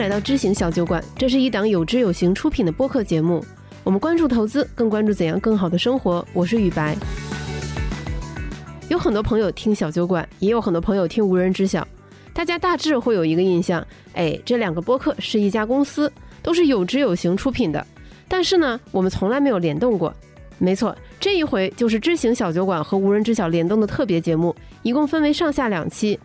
来到知行小酒馆，这是一档有知有行出品的播客节目。我们关注投资，更关注怎样更好的生活。我是雨白。有很多朋友听小酒馆，也有很多朋友听无人知晓。大家大致会有一个印象，哎，这两个播客是一家公司，都是有知有行出品的。但是呢，我们从来没有联动过。没错，这一回就是知行小酒馆和无人知晓联动的特别节目，一共分为上下两期。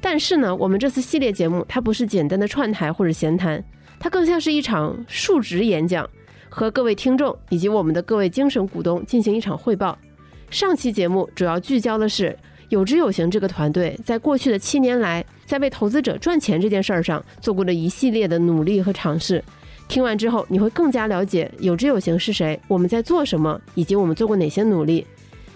但是呢，我们这次系列节目它不是简单的串台或者闲谈，它更像是一场述职演讲，和各位听众以及我们的各位精神股东进行一场汇报。上期节目主要聚焦的是有知有行这个团队在过去的七年来，在为投资者赚钱这件事儿上做过的一系列的努力和尝试。听完之后，你会更加了解有知有行是谁，我们在做什么，以及我们做过哪些努力。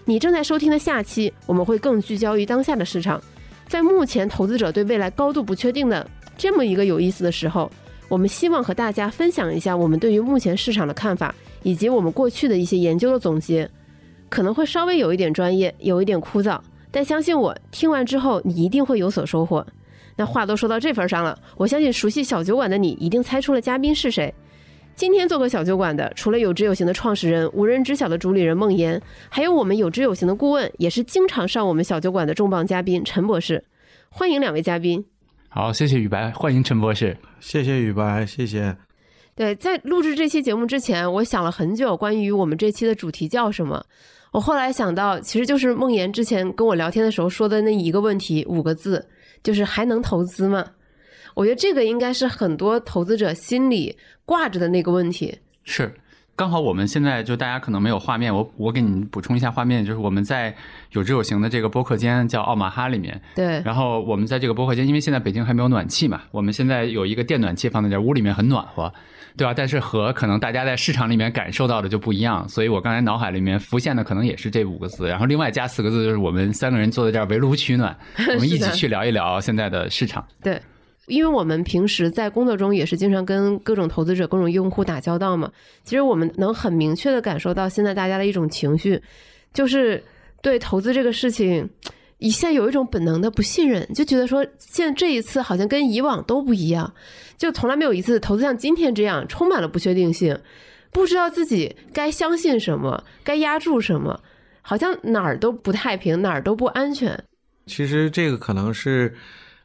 你正在收听的下期，我们会更聚焦于当下的市场，在目前投资者对未来高度不确定的这么一个有意思的时候，我们希望和大家分享一下我们对于目前市场的看法，以及我们过去的一些研究的总结。可能会稍微有一点专业，有一点枯燥，但相信我，听完之后你一定会有所收获。那话都说到这份上了，我相信熟悉小酒馆的你一定猜出了嘉宾是谁。今天做个小酒馆的，除了有知有行的创始人、无人知晓的主理人孟岩，还有我们有知有行的顾问，也是经常上我们小酒馆的重磅嘉宾陈博士。欢迎两位嘉宾。好，谢谢雨白，欢迎陈博士。谢谢雨白，谢谢。对，在录制这期节目之前，我想了很久，关于我们这期的主题叫什么。我后来想到，其实就是梦岩之前跟我聊天的时候说的那一个问题，五个字。就是还能投资吗？我觉得这个应该是很多投资者心里挂着的那个问题。是，刚好我们现在就大家可能没有画面，我我给你补充一下画面，就是我们在有知有行的这个播客间叫奥马哈里面。对。然后我们在这个播客间，因为现在北京还没有暖气嘛，我们现在有一个电暖气放在这屋里面很暖和。对吧？但是和可能大家在市场里面感受到的就不一样，所以我刚才脑海里面浮现的可能也是这五个字，然后另外加四个字，就是我们三个人坐在这儿围炉取暖，我们一起去聊一聊现在的市场。对，因为我们平时在工作中也是经常跟各种投资者、各种用户打交道嘛，其实我们能很明确的感受到现在大家的一种情绪，就是对投资这个事情。一下有一种本能的不信任，就觉得说，现在这一次好像跟以往都不一样，就从来没有一次投资像今天这样充满了不确定性，不知道自己该相信什么，该压住什么，好像哪儿都不太平，哪儿都不安全。其实这个可能是，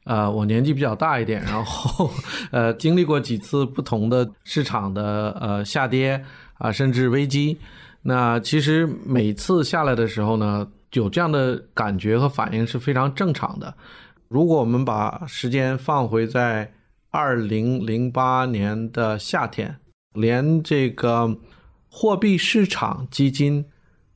呃，我年纪比较大一点，然后呃，经历过几次不同的市场的呃下跌啊，甚至危机。那其实每次下来的时候呢。有这样的感觉和反应是非常正常的。如果我们把时间放回在二零零八年的夏天，连这个货币市场基金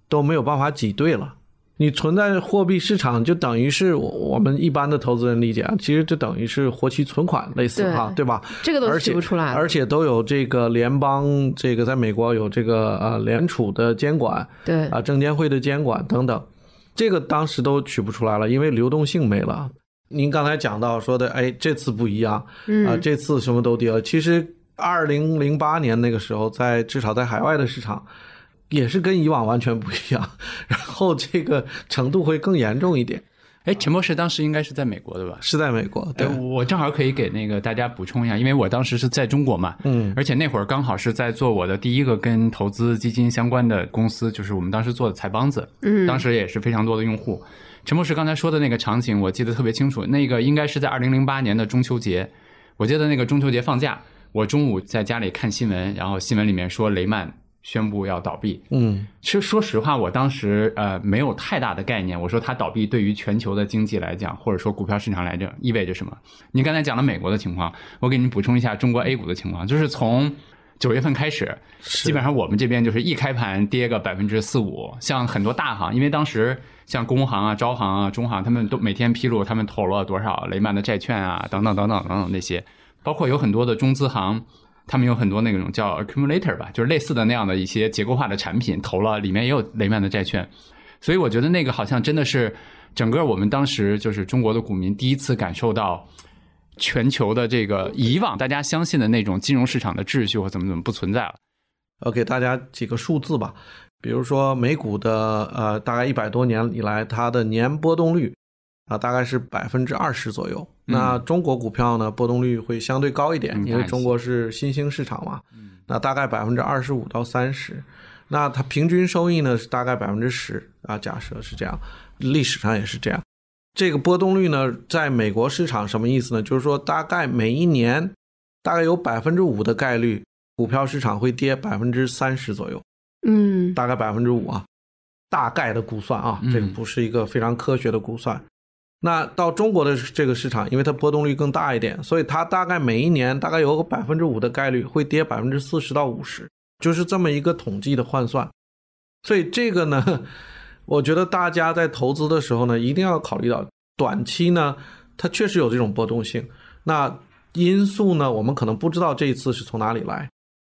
都没有办法挤兑了。你存在货币市场，就等于是我们一般的投资人理解啊，其实就等于是活期存款类似哈，对吧？这个都取不出来，而且都有这个联邦，这个在美国有这个呃联储的监管，对啊，证监会的监管等等。这个当时都取不出来了，因为流动性没了。您刚才讲到说的，哎，这次不一样，啊，这次什么都跌了。其实二零零八年那个时候，在至少在海外的市场，也是跟以往完全不一样，然后这个程度会更严重一点。哎，陈博士当时应该是在美国对吧？是在美国。对，我正好可以给那个大家补充一下，因为我当时是在中国嘛，嗯，而且那会儿刚好是在做我的第一个跟投资基金相关的公司，就是我们当时做的财帮子，嗯，当时也是非常多的用户。陈博士刚才说的那个场景，我记得特别清楚，那个应该是在二零零八年的中秋节，我记得那个中秋节放假，我中午在家里看新闻，然后新闻里面说雷曼。宣布要倒闭，嗯，其实说实话，我当时呃没有太大的概念。我说它倒闭对于全球的经济来讲，或者说股票市场来讲，意味着什么？您刚才讲了美国的情况，我给您补充一下中国 A 股的情况，就是从九月份开始，基本上我们这边就是一开盘跌个百分之四五。像很多大行，因为当时像工行啊、招行啊、中行，他们都每天披露他们投了多少雷曼的债券啊，等等等等等等那些，包括有很多的中资行。他们有很多那种叫 accumulator 吧，就是类似的那样的一些结构化的产品，投了里面也有雷曼的债券，所以我觉得那个好像真的是整个我们当时就是中国的股民第一次感受到全球的这个以往大家相信的那种金融市场的秩序或怎么怎么不存在了。我给大家几个数字吧，比如说美股的呃大概一百多年以来它的年波动率啊大概是百分之二十左右。那中国股票呢，波动率会相对高一点，嗯因为中国是新兴市场嘛。嗯那大概百分之二十五到三十，那它平均收益呢是大概百分之十啊，假设是这样，历史上也是这样。这个波动率呢，在美国市场什么意思呢？就是说，大概每一年大概有百分之五的概率，股票市场会跌百分之三十左右，嗯大概百分之五啊，大概的估算啊，嗯这个不是一个非常科学的估算。那到中国的这个市场，因为它波动率更大一点，所以它大概每一年大概有个百分之五的概率会跌百分之四十到五十，就是这么一个统计的换算。所以这个呢，我觉得大家在投资的时候呢，一定要考虑到短期呢，它确实有这种波动性。那因素呢，我们可能不知道这一次是从哪里来，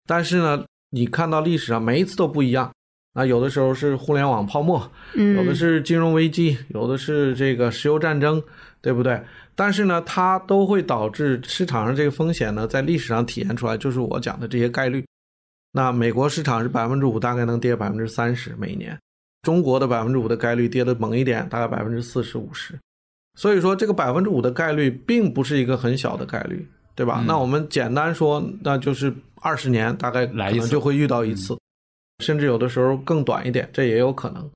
但是呢，你看到历史上每一次都不一样。那有的时候是互联网泡沫，嗯，有的是金融危机，有的是这个石油战争，对不对？但是呢，它都会导致市场上这个风险呢，在历史上体现出来，就是我讲的这些概率。那美国市场是百分之五，大概能跌百分之三十每年；中国的百分之五的概率跌的猛一点，大概百分之四十五十。所以说，这个百分之五的概率并不是一个很小的概率，对吧？嗯那我们简单说，那就是二十年大概可来一次能就会遇到一次，甚至有的时候更短一点，这也有可能。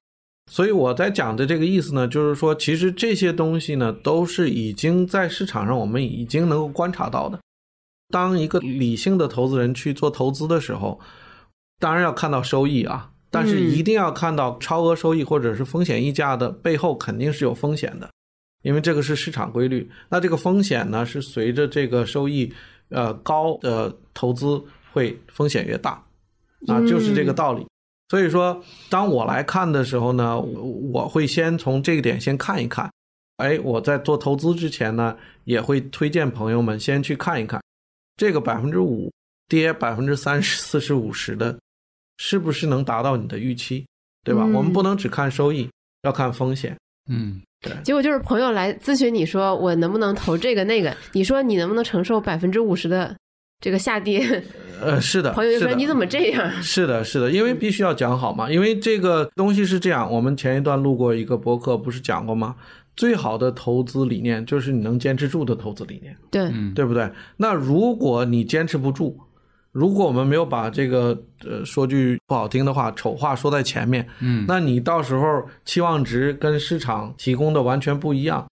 所以我在讲的这个意思呢，就是说，其实这些东西呢，都是已经在市场上我们已经能够观察到的。当一个理性的投资人去做投资的时候，当然要看到收益啊，但是嗯一定要看到超额收益或者是风险溢价的背后肯定是有风险的，因为这个是市场规律。那这个风险呢，是随着这个收益呃高的投资会风险越大，啊，就是这个道理。所以说，当我来看的时候呢，我我会先从这个点先看一看。哎，我在做投资之前呢，也会推荐朋友们先去看一看，这个百分之五跌百分之三十、四十、五十的，是不是能达到你的预期，对吧？嗯我们不能只看收益，要看风险。嗯对结果就是朋友来咨询你说我能不能投这个那个，你说你能不能承受百分之五十的这个下跌？呃，是的，朋友就说你怎么这样？是的，是的，因为必须要讲好嘛，因为这个东西是这样。我们前一段录过一个博客，不是讲过吗？最好的投资理念就是你能坚持住的投资理念，对，嗯，对不对？那如果你坚持不住，如果我们没有把这个呃说句不好听的话，丑话说在前面，嗯，那你到时候期望值跟市场提供的完全不一样，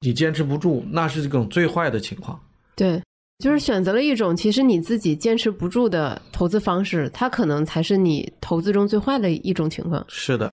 你坚持不住，那是这种最坏的情况。对，就是选择了一种其实你自己坚持不住的投资方式，它可能才是你投资中最坏的一种情况。是的，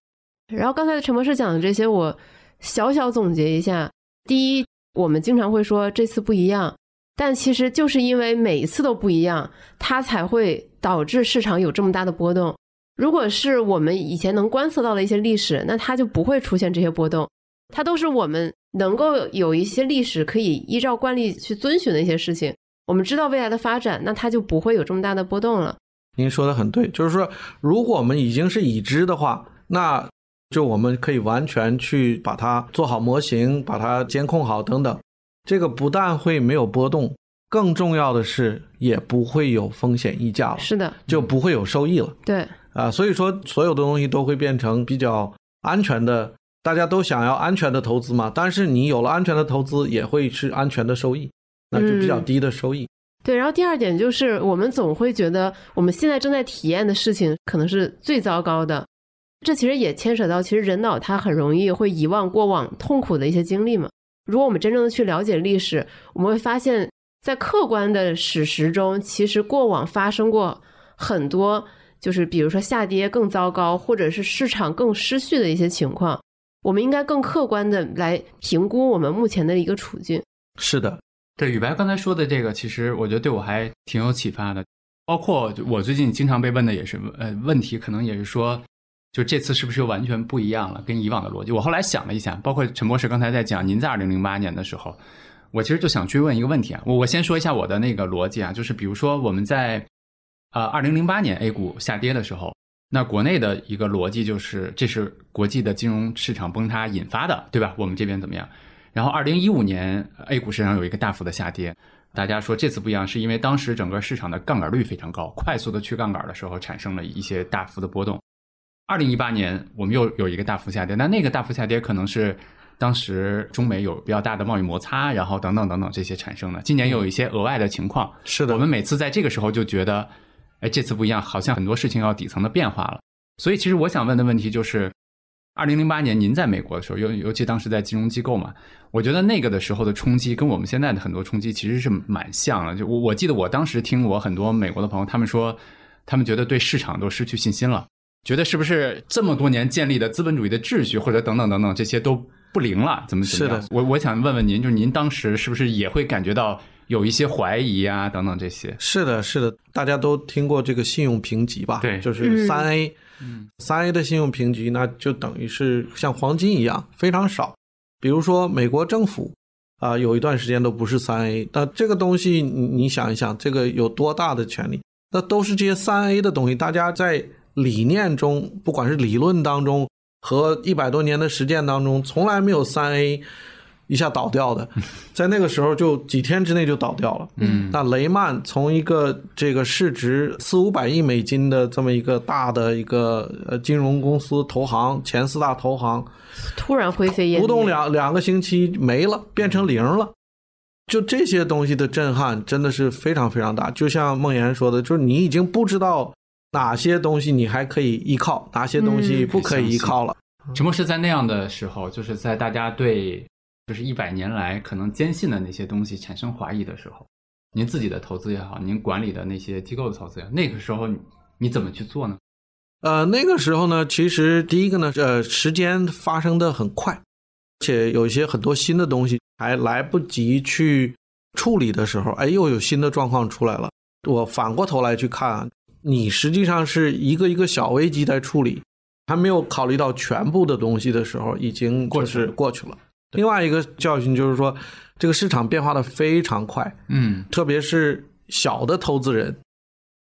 然后刚才陈博士讲的这些，我小小总结一下：第一，我们经常会说这次不一样，但其实就是因为每一次都不一样，它才会导致市场有这么大的波动。如果是我们以前能观测到的一些历史，那它就不会出现这些波动。它都是我们能够有一些历史可以依照惯例去遵循的一些事情。我们知道未来的发展，那它就不会有这么大的波动了。您说的很对，就是说，如果我们已经是已知的话，那就我们可以完全去把它做好模型，把它监控好等等。这个不但会没有波动，更重要的是也不会有风险溢价了，是的，就不会有收益了对，啊。所以说，所有的东西都会变成比较安全的。大家都想要安全的投资嘛，但是你有了安全的投资，也会是安全的收益，那就比较低的收益。对，然后第二点就是，我们总会觉得我们现在正在体验的事情可能是最糟糕的。这其实也牵扯到，其实人脑它很容易会遗忘过往痛苦的一些经历嘛。如果我们真正的去了解历史，我们会发现，在客观的史实中，其实过往发生过很多，就是比如说下跌更糟糕，或者是市场更失序的一些情况。我们应该更客观的来评估我们目前的一个处境。是的，对，宇白刚才说的这个，其实我觉得对我还挺有启发的。包括我最近经常被问的也是，呃，问题可能也是说，就这次是不是又完全不一样了，跟以往的逻辑？我后来想了一下，包括陈博士刚才在讲，您在二零零八年的时候，我其实就想追问一个问题啊。我我先说一下我的那个逻辑啊，就是比如说我们在呃二零零八年 A 股下跌的时候，那国内的一个逻辑就是这是国际的金融市场崩塌引发的，对吧？我们这边怎么样？然后二零一五年 A 股市场有一个大幅的下跌，大家说这次不一样，是因为当时整个市场的杠杆率非常高，快速的去杠杆的时候产生了一些大幅的波动。二零一八年我们又有一个大幅下跌，那那个大幅下跌可能是当时中美有比较大的贸易摩擦，然后等等等等这些产生的。今年又有一些额外的情况，是的，我们每次在这个时候就觉得，哎，这次不一样，好像很多事情要底层的变化了。所以，其实我想问的问题就是，二零零八年您在美国的时候，尤尤其当时在金融机构嘛，我觉得那个的时候的冲击跟我们现在的很多冲击其实是蛮像的。就我我记得我当时听我很多美国的朋友，他们说，他们觉得对市场都失去信心了，觉得是不是这么多年建立的资本主义的秩序，或者等等等等这些都不灵了，怎么怎么样？是我我想问问您，就是您当时是不是也会感觉到有一些怀疑啊，等等这些？是的，是的，大家都听过这个信用评级吧？对就是三 A，嗯三 A 的信用评级，那就等于是像黄金一样非常少。比如说美国政府啊、有一段时间都不是三 A，那这个东西你你想一想，这个有多大的权利？那都是这些三 A 的东西，大家在理念中，不管是理论当中和一百多年的实践当中，从来没有三 A 一下倒掉的，在那个时候就几天之内就倒掉了。嗯那雷曼从一个这个市值四五百亿美金的这么一个大的一个呃金融公司投行前四大投行，突然灰飞烟灭，不动两两个星期没了，变成零了。就这些东西的震撼真的是非常非常大。就像梦妍说的，就是你已经不知道哪些东西你还可以依靠，哪些东西嗯不可以依靠了。只不过是在那样的时候，就是在大家对就是一百年来可能坚信的那些东西产生怀疑的时候，您自己的投资也好，您管理的那些机构的投资也好，那个时候你你怎么去做呢？呃，那个时候呢，其实第一个呢，呃，时间发生的很快，而且有一些很多新的东西还来不及去处理的时候，哎，又有新的状况出来了。我反过头来去看啊，你实际上是一个一个小危机在处理，还没有考虑到全部的东西的时候，已经过是过去了。另外一个教训就是说，这个市场变化的非常快，嗯特别是小的投资人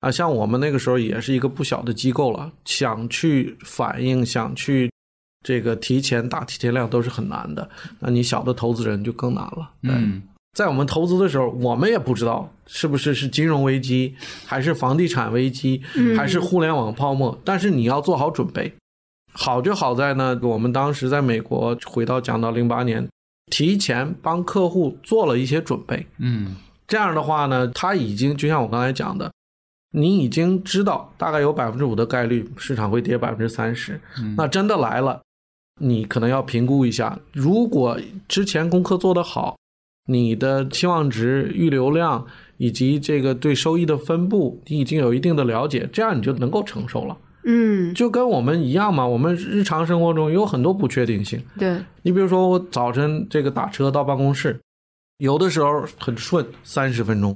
啊，像我们那个时候也是一个不小的机构了，想去反应，想去这个提前打提前量都是很难的。那你小的投资人就更难了。对嗯在我们投资的时候，我们也不知道是不是是金融危机，还是房地产危机，嗯还是互联网泡沫，但是你要做好准备。好就好在呢，我们当时在美国，回到讲到零八年，提前帮客户做了一些准备。嗯这样的话呢，他已经就像我刚才讲的，你已经知道大概有百分之五的概率市场会跌百分之三十，嗯那真的来了，你可能要评估一下，如果之前功课做得好，你的期望值、预留量以及这个对收益的分布，你已经有一定的了解，这样你就能够承受了。嗯，就跟我们一样嘛，我们日常生活中有很多不确定性。对，你比如说，我早晨这个打车到办公室，有的时候很顺，三十分钟；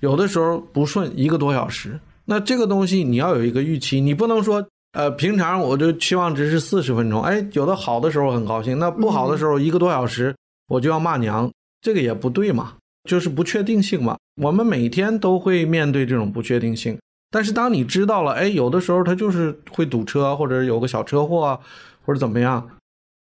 有的时候不顺，一个多小时。那这个东西你要有一个预期，你不能说，呃，平常我就期望值是四十分钟，哎，有的好的时候很高兴，那不好的时候一个多小时我就要骂娘，这个也不对嘛，就是不确定性嘛。我们每天都会面对这种不确定性，但是当你知道了，哎，有的时候它就是会堵车，或者有个小车祸啊，或者怎么样，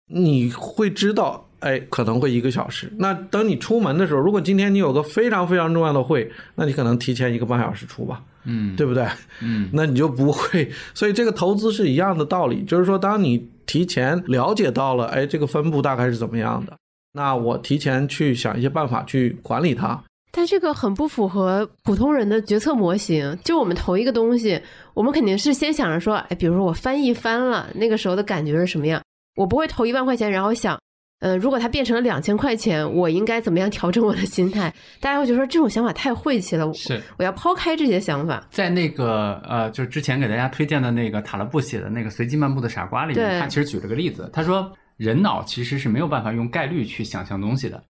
你会知道，哎，可能会一个小时。那等你出门的时候，如果今天你有个非常非常重要的会，那你可能提前一个半小时出吧，嗯对不对？嗯 那你就不会。所以这个投资是一样的道理，就是说，当你提前了解到了，哎，这个分布大概是怎么样的，那我提前去想一些办法去管理它。但这个很不符合普通人的决策模型。就我们投一个东西，我们肯定是先想着说，哎，比如说我翻一翻了，那个时候的感觉是什么样？我不会投一万块钱，然后想，呃，如果它变成了两千块钱，我应该怎么样调整我的心态？大家会觉得说这种想法太晦气了，是我要抛开这些想法。在那个呃，就是之前给大家推荐的那个塔勒布写的那个《随机漫步的傻瓜》里面，他其实举了个例子，他说人脑其实是没有办法用概率去想象东西的。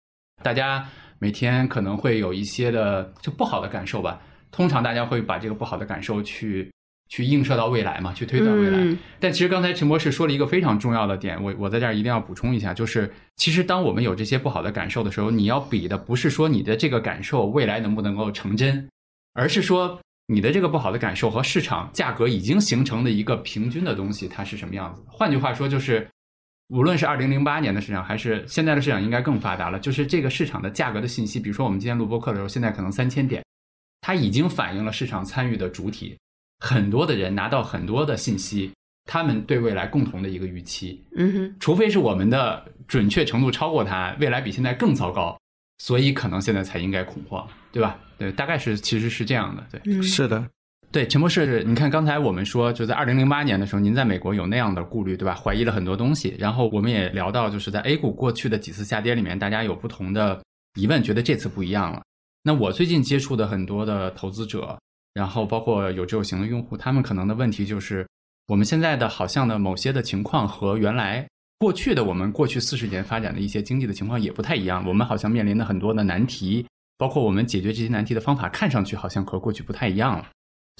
大家每天可能会有一些的就不好的感受吧，通常大家会把这个不好的感受去去映射到未来嘛，去推断未来。嗯但其实刚才陈博士说了一个非常重要的点，我我在这儿一定要补充一下，就是其实当我们有这些不好的感受的时候，你要比的不是说你的这个感受未来能不能够成真，而是说你的这个不好的感受和市场价格已经形成的一个平均的东西，它是什么样子的。换句话说，就是无论是二零零八年的市场，还是现在的市场，应该更发达了。就是这个市场的价格的信息，比如说我们今天录播课的时候，现在可能三千点，它已经反映了市场参与的主体，很多的人拿到很多的信息，他们对未来共同的一个预期。嗯哼，除非是我们的准确程度超过它，未来比现在更糟糕，所以可能现在才应该恐慌，对吧？对，大概是其实是这样的，对。嗯，是的，对，陈博士，你看刚才我们说，就在二零零八年的时候，您在美国有那样的顾虑，对吧？怀疑了很多东西。然后我们也聊到，就是在 A 股过去的几次下跌里面，大家有不同的疑问，觉得这次不一样了。那我最近接触的很多的投资者，然后包括有志有行的用户，他们可能的问题就是，我们现在的好像的某些的情况和原来过去的我们过去四十年发展的一些经济的情况也不太一样。我们好像面临的很多的难题，包括我们解决这些难题的方法，看上去好像和过去不太一样了。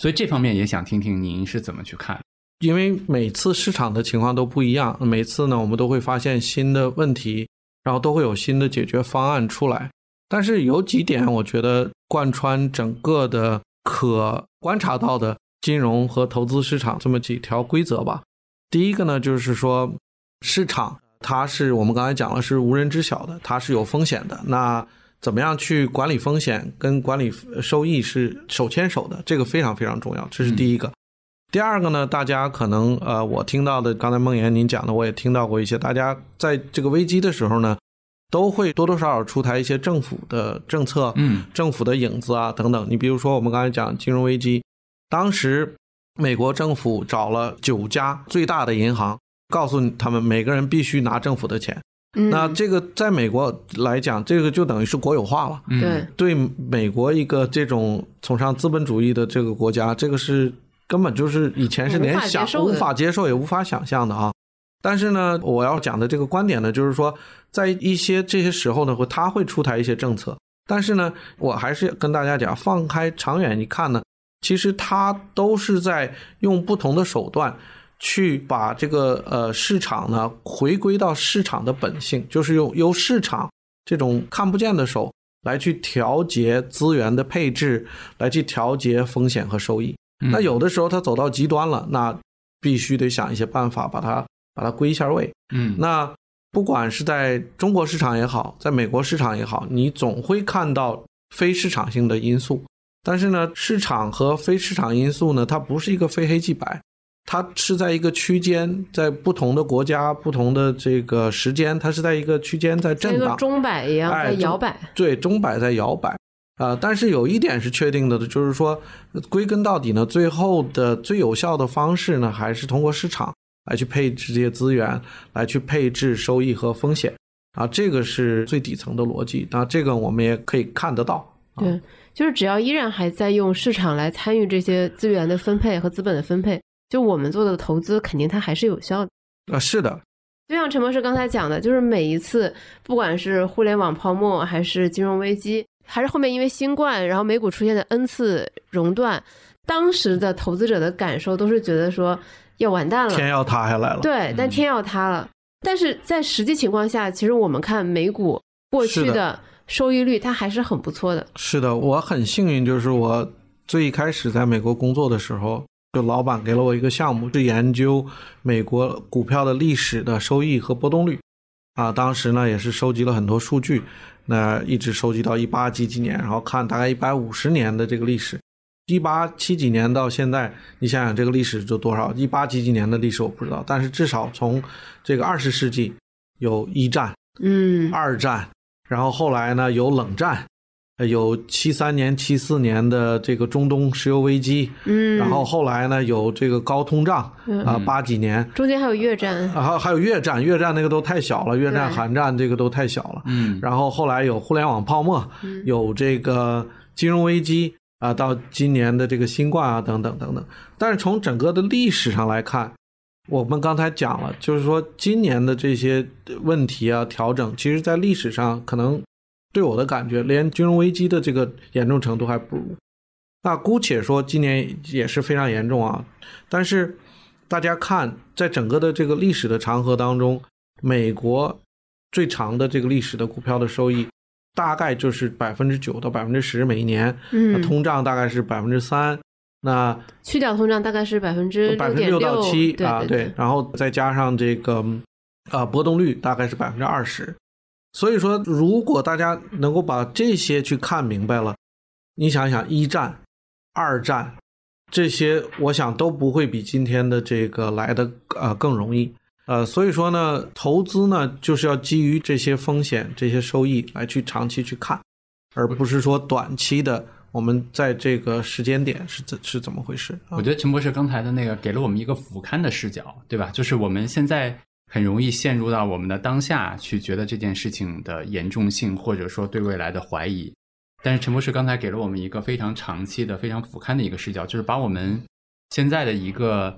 所以这方面也想听听您是怎么去看。因为每次市场的情况都不一样，每次呢我们都会发现新的问题，然后都会有新的解决方案出来。但是有几点，我觉得贯穿整个的可观察到的金融和投资市场这么几条规则吧。第一个呢，就是说市场它是我们刚才讲了是无人知晓的，它是有风险的。那怎么样去管理风险跟管理收益是手牵手的，这个非常非常重要，这是第一个。第二个呢，大家可能呃，我听到的，刚才梦岩您讲的，我也听到过一些，大家在这个危机的时候呢，都会多多少少出台一些政府的政策，嗯政府的影子啊等等。你比如说我们刚才讲金融危机，当时美国政府找了九家最大的银行，告诉他们每个人必须拿政府的钱。嗯那这个在美国来讲，这个就等于是国有化了。嗯，对，对美国一个这种崇尚资本主义的这个国家，这个是根本就是以前是连无法想无法接受也无法想象的啊。但是呢，我要讲的这个观点呢，就是说，在一些这些时候呢，会他会出台一些政策，但是呢，我还是跟大家讲，放开长远一看呢，其实他都是在用不同的手段去把这个呃市场呢回归到市场的本性，就是用由市场这种看不见的手来去调节资源的配置，来去调节风险和收益。嗯那有的时候它走到极端了，那必须得想一些办法把它把它归一下位。嗯那不管是在中国市场也好，在美国市场也好，你总会看到非市场性的因素。但是呢，市场和非市场因素呢，它不是一个非黑即白，它是在一个区间，在不同的国家、不同的这个时间，它是在一个区间在震荡。钟摆一样哎在摇摆。对，钟摆在摇摆。啊、但是有一点是确定的，就是说，归根到底呢，最后的最有效的方式呢，还是通过市场来去配置这些资源，来去配置收益和风险啊，这个是最底层的逻辑。那这个我们也可以看得到。啊对，就是只要依然还在用市场来参与这些资源的分配和资本的分配，就我们做的投资，肯定它还是有效的。啊，是的，就像陈博士刚才讲的，就是每一次，不管是互联网泡沫，还是金融危机，还是后面因为新冠，然后美股出现的 N 次熔断，当时的投资者的感受都是觉得说要完蛋了，天要塌下来了。对，但天要塌了。但是在实际情况下，其实我们看美股过去的的收益率，它还是很不错的。是的，我很幸运，就是我最一开始在美国工作的时候，就老板给了我一个项目，是研究美国股票的历史的收益和波动率。啊，当时呢也是收集了很多数据，那一直收集到一八几几年，然后看大概一百五十年的这个历史，一八七几年到现在，你想想这个历史就多少？一八几几年的历史我不知道，但是至少从这个二十世纪有一战、嗯，二战，然后后来呢有冷战，呃有七三年、七四年的这个中东石油危机，嗯，然后后来呢有这个高通胀嗯啊，八几年，中间还有越战，啊还还有越战，越战那个都太小了，越战、韩战这个都太小了。嗯然后后来有互联网泡沫，嗯有这个金融危机啊，到今年的这个新冠啊，等等等等。但是从整个的历史上来看，我们刚才讲了，就是说今年的这些问题啊调整，其实在历史上可能对我的感觉，连金融危机的这个严重程度还不如。那姑且说今年也是非常严重啊，但是大家看，在整个的这个历史的长河当中，美国最长的这个历史的股票的收益，大概就是百分之九到百分之十每一年，嗯，通胀大概是百分之三，那去掉通胀大概是百分之百分之六到七啊，对对，然后再加上这个啊波动率大概是百分之二十，所以说如果大家能够把这些去看明白了，你想想一战、二战这些，我想都不会比今天的这个来的呃更容易呃，所以说呢，投资呢就是要基于这些风险、这些收益来去长期去看，而不是说短期的我们在这个时间点是怎是怎么回事我？觉得陈博士刚才的那个给了我们一个俯瞰的视角，对吧？就是我们现在很容易陷入到我们的当下去觉得这件事情的严重性，或者说对未来的怀疑。但是陈博士刚才给了我们一个非常长期的、非常俯瞰的一个视角，就是把我们现在的一个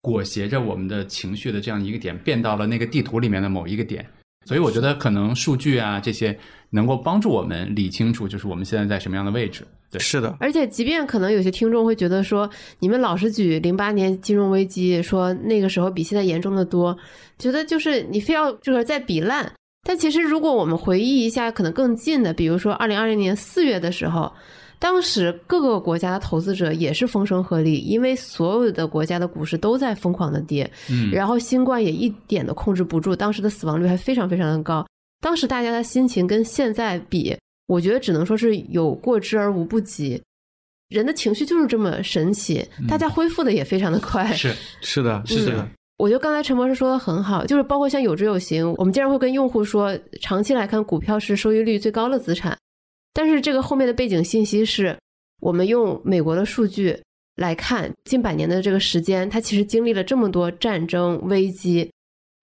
裹挟着我们的情绪的这样一个点，变到了那个地图里面的某一个点。所以我觉得可能数据啊这些能够帮助我们理清楚，就是我们现在在什么样的位置。对，是的，而且，即便可能有些听众会觉得说，你们老是举零八年金融危机，说那个时候比现在严重的多，觉得就是你非要就是在比烂。但其实，如果我们回忆一下，可能更近的，比如说二零二零年四月的时候，当时各个国家的投资者也是风声鹤唳，因为所有的国家的股市都在疯狂的跌，嗯，然后新冠也一点都控制不住，当时的死亡率还非常非常的高。当时大家的心情跟现在比，我觉得只能说是有过之而无不及。人的情绪就是这么神奇，大家恢复的也非常的快。是是的，是的，我觉得刚才陈博士说的很好，就是包括像有知有行，我们经常会跟用户说，长期来看，股票是收益率最高的资产。但是这个后面的背景信息是，我们用美国的数据来看，近百年的这个时间，它其实经历了这么多战争危机，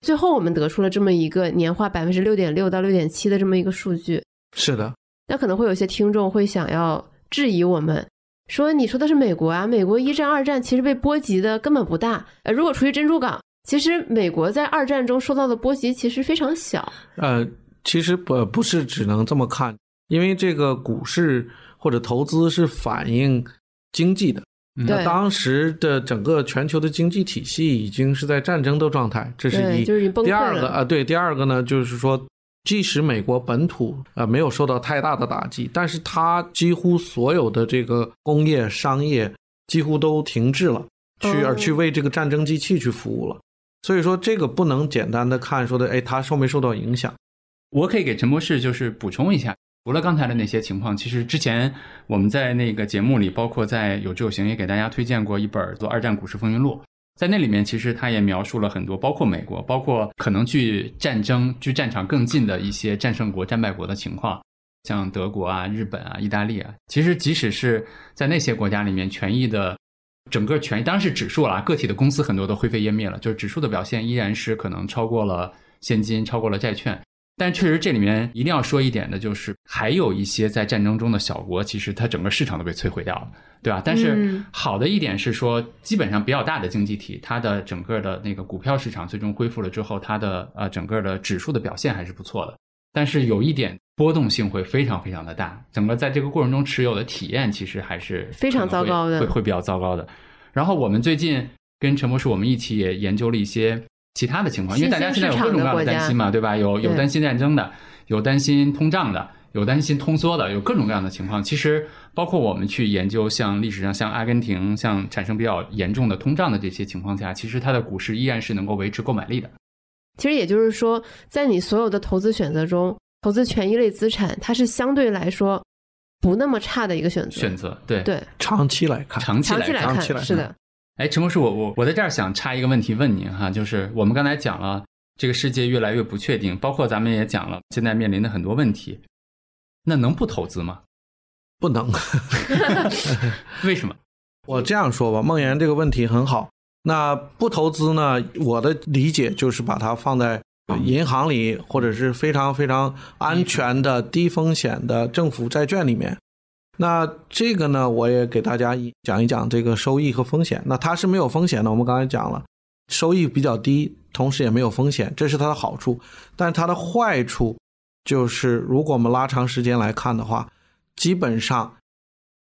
最后我们得出了这么一个年化百分之六点六到六点七的这么一个数据。是的，那可能会有些听众会想要质疑我们，说你说的是美国啊，美国一战、二战其实被波及的根本不大。呃，如果除去珍珠港，其实美国在二战中受到的波及其实非常小。呃，其实不不是只能这么看，因为这个股市或者投资是反映经济的。那当时的整个全球的经济体系已经是在战争的状态，这是一。第二个啊、对，第二个呢，就是说，即使美国本土呃没有受到太大的打击，但是它几乎所有的这个工业、商业几乎都停滞了，去哦而去为这个战争机器去服务了。所以说，这个不能简单的看说的，哎，它受没受到影响？我可以给陈博士就是补充一下，除了刚才的那些情况，其实之前我们在那个节目里，包括在有志有行也给大家推荐过一本做《二战股市风云录》，在那里面其实他也描述了很多，包括美国，包括可能距战争、距战场更近的一些战胜国、战败国的情况，像德国啊、日本啊、意大利啊。其实即使是在那些国家里面，权益的整个权益当然是指数了，个体的公司很多都灰飞烟灭了，就是指数的表现依然是可能超过了现金，超过了债券。但确实，这里面一定要说一点的，就是还有一些在战争中的小国，其实它整个市场都被摧毁掉了，对吧？但是嗯好的一点是说，基本上比较大的经济体，它的整个的那个股票市场最终恢复了之后，它的呃整个的指数的表现还是不错的。但是有一点波动性会非常非常的大，整个在这个过程中持有的体验其实还是非常糟糕的会会比较糟糕的。然后我们最近跟陈博士我们一起也研究了一些其他的情况，因为大家现在有各种各样的担心嘛，对。吧？有有担心战争的，有担心通胀的，有担心通缩的，有各种各样的情况。其实包括我们去研究像历史上像阿根廷像产生比较严重的通胀的这些情况下，其实它的股市依然是能够维持购买力的。其实也就是说，在你所有的投资选择中，投资权益类资产，它是相对来说不那么差的一个选择。选择对。对，长期来看，长期来看。是的，哎，陈博士，我我我在这儿想插一个问题问您哈，就是我们刚才讲了这个世界越来越不确定，包括咱们也讲了现在面临的很多问题，那能不投资吗？不能。为什么？我这样说吧，梦岩这个问题很好。那不投资呢？我的理解就是把它放在银行里，或者是非常非常安全的低风险的政府债券里面。那这个呢，我也给大家一讲一讲这个收益和风险。那它是没有风险的，我们刚才讲了，收益比较低，同时也没有风险，这是它的好处。但是它的坏处就是，如果我们拉长时间来看的话，基本上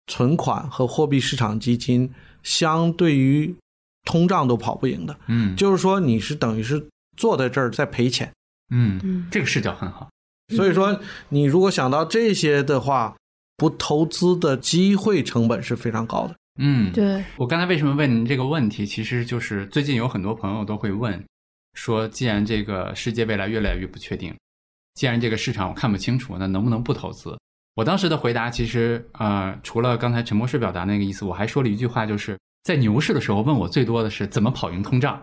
存款和货币市场基金相对于通胀都跑不赢的。嗯就是说，你是等于是坐在这儿在赔钱。嗯，嗯，这个视角很好。所以说，你如果想到这些的话，不投资的机会成本是非常高的。嗯，对，我刚才为什么问您这个问题？其实就是最近有很多朋友都会问，说既然这个世界未来越来越不确定，既然这个市场我看不清楚，那能不能不投资？我当时的回答其实呃，除了刚才陈博士表达那个意思，我还说了一句话，就是在牛市的时候问我最多的是怎么跑赢通胀，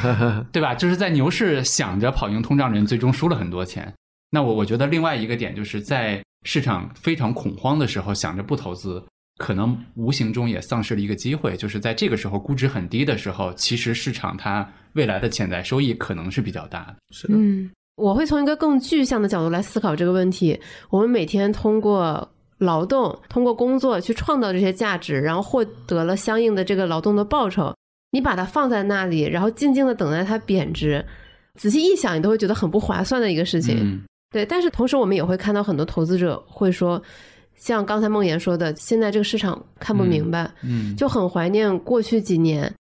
对吧？就是在牛市想着跑赢通胀的人，最终输了很多钱。那我我觉得另外一个点就是在市场非常恐慌的时候，想着不投资，可能无形中也丧失了一个机会。就是在这个时候估值很低的时候，其实市场它未来的潜在收益可能是比较大的。是的，嗯，我会从一个更具象的角度来思考这个问题。我们每天通过劳动、通过工作去创造这些价值，然后获得了相应的这个劳动的报酬。你把它放在那里，然后静静的等待它贬值，仔细一想，你都会觉得很不划算的一个事情。嗯对，但是同时我们也会看到很多投资者会说，像刚才梦妍说的，现在这个市场看不明白，嗯，就很怀念过去几年，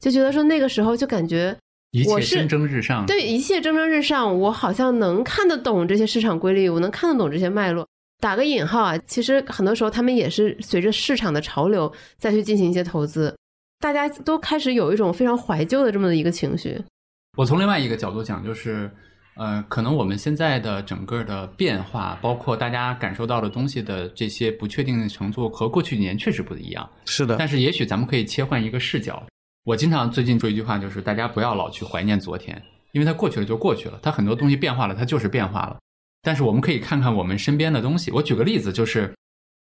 就觉得说那个时候就感觉一我是切蒸蒸日上。对一切蒸蒸日上，我好像能看得懂这些市场规律，我能看得懂这些脉络。打个引号啊，其实很多时候他们也是随着市场的潮流再去进行一些投资，大家都开始有一种非常怀旧的这么的一个情绪。我从另外一个角度讲，就是，呃，可能我们现在的整个的变化，包括大家感受到的东西的这些不确定的程度，和过去几年确实不一样。是的，但是也许咱们可以切换一个视角。我经常最近说一句话，就是大家不要老去怀念昨天，因为它过去了就过去了，它很多东西变化了，它就是变化了。但是我们可以看看我们身边的东西。我举个例子，就是，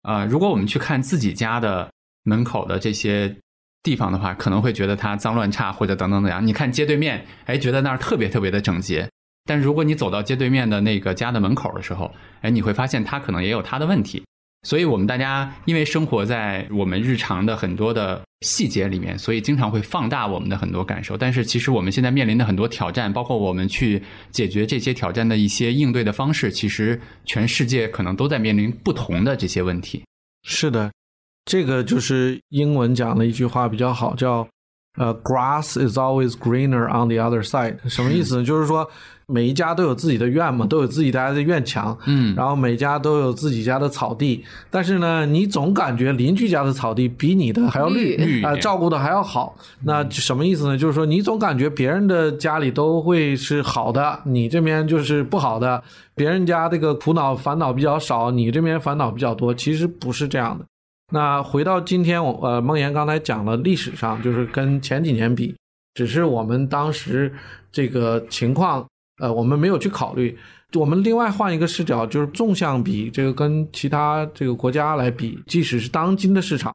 呃，如果我们去看自己家的门口的这些地方的话，可能会觉得它脏乱差或者等等怎样。你看街对面，哎，觉得那儿特别特别的整洁。但如果你走到街对面的那个家的门口的时候，哎，你会发现它可能也有它的问题。所以我们大家因为生活在我们日常的很多的细节里面，所以经常会放大我们的很多感受。但是其实我们现在面临的很多挑战，包括我们去解决这些挑战的一些应对的方式，其实全世界可能都在面临不同的这些问题。是的，这个就是英文讲的一句话比较好，叫呃，grass is always greener on the other side。什么意思呢？就是说每一家都有自己的院嘛，都有自己家的院墙，嗯然后每家都有自己家的草地，但是呢，你总感觉邻居家的草地比你的还要绿啊、绿一点照顾的还要好。那什么意思呢？就是说你总感觉别人的家里都会是好的，你这边就是不好的。别人家这个苦恼烦恼比较少，你这边烦恼比较多，其实不是这样的。那回到今天，我呃，孟岩刚才讲了历史上，就是跟前几年比，只是我们当时这个情况，呃，我们没有去考虑。我们另外换一个视角，就是纵向比，这个跟其他这个国家来比，即使是当今的市场，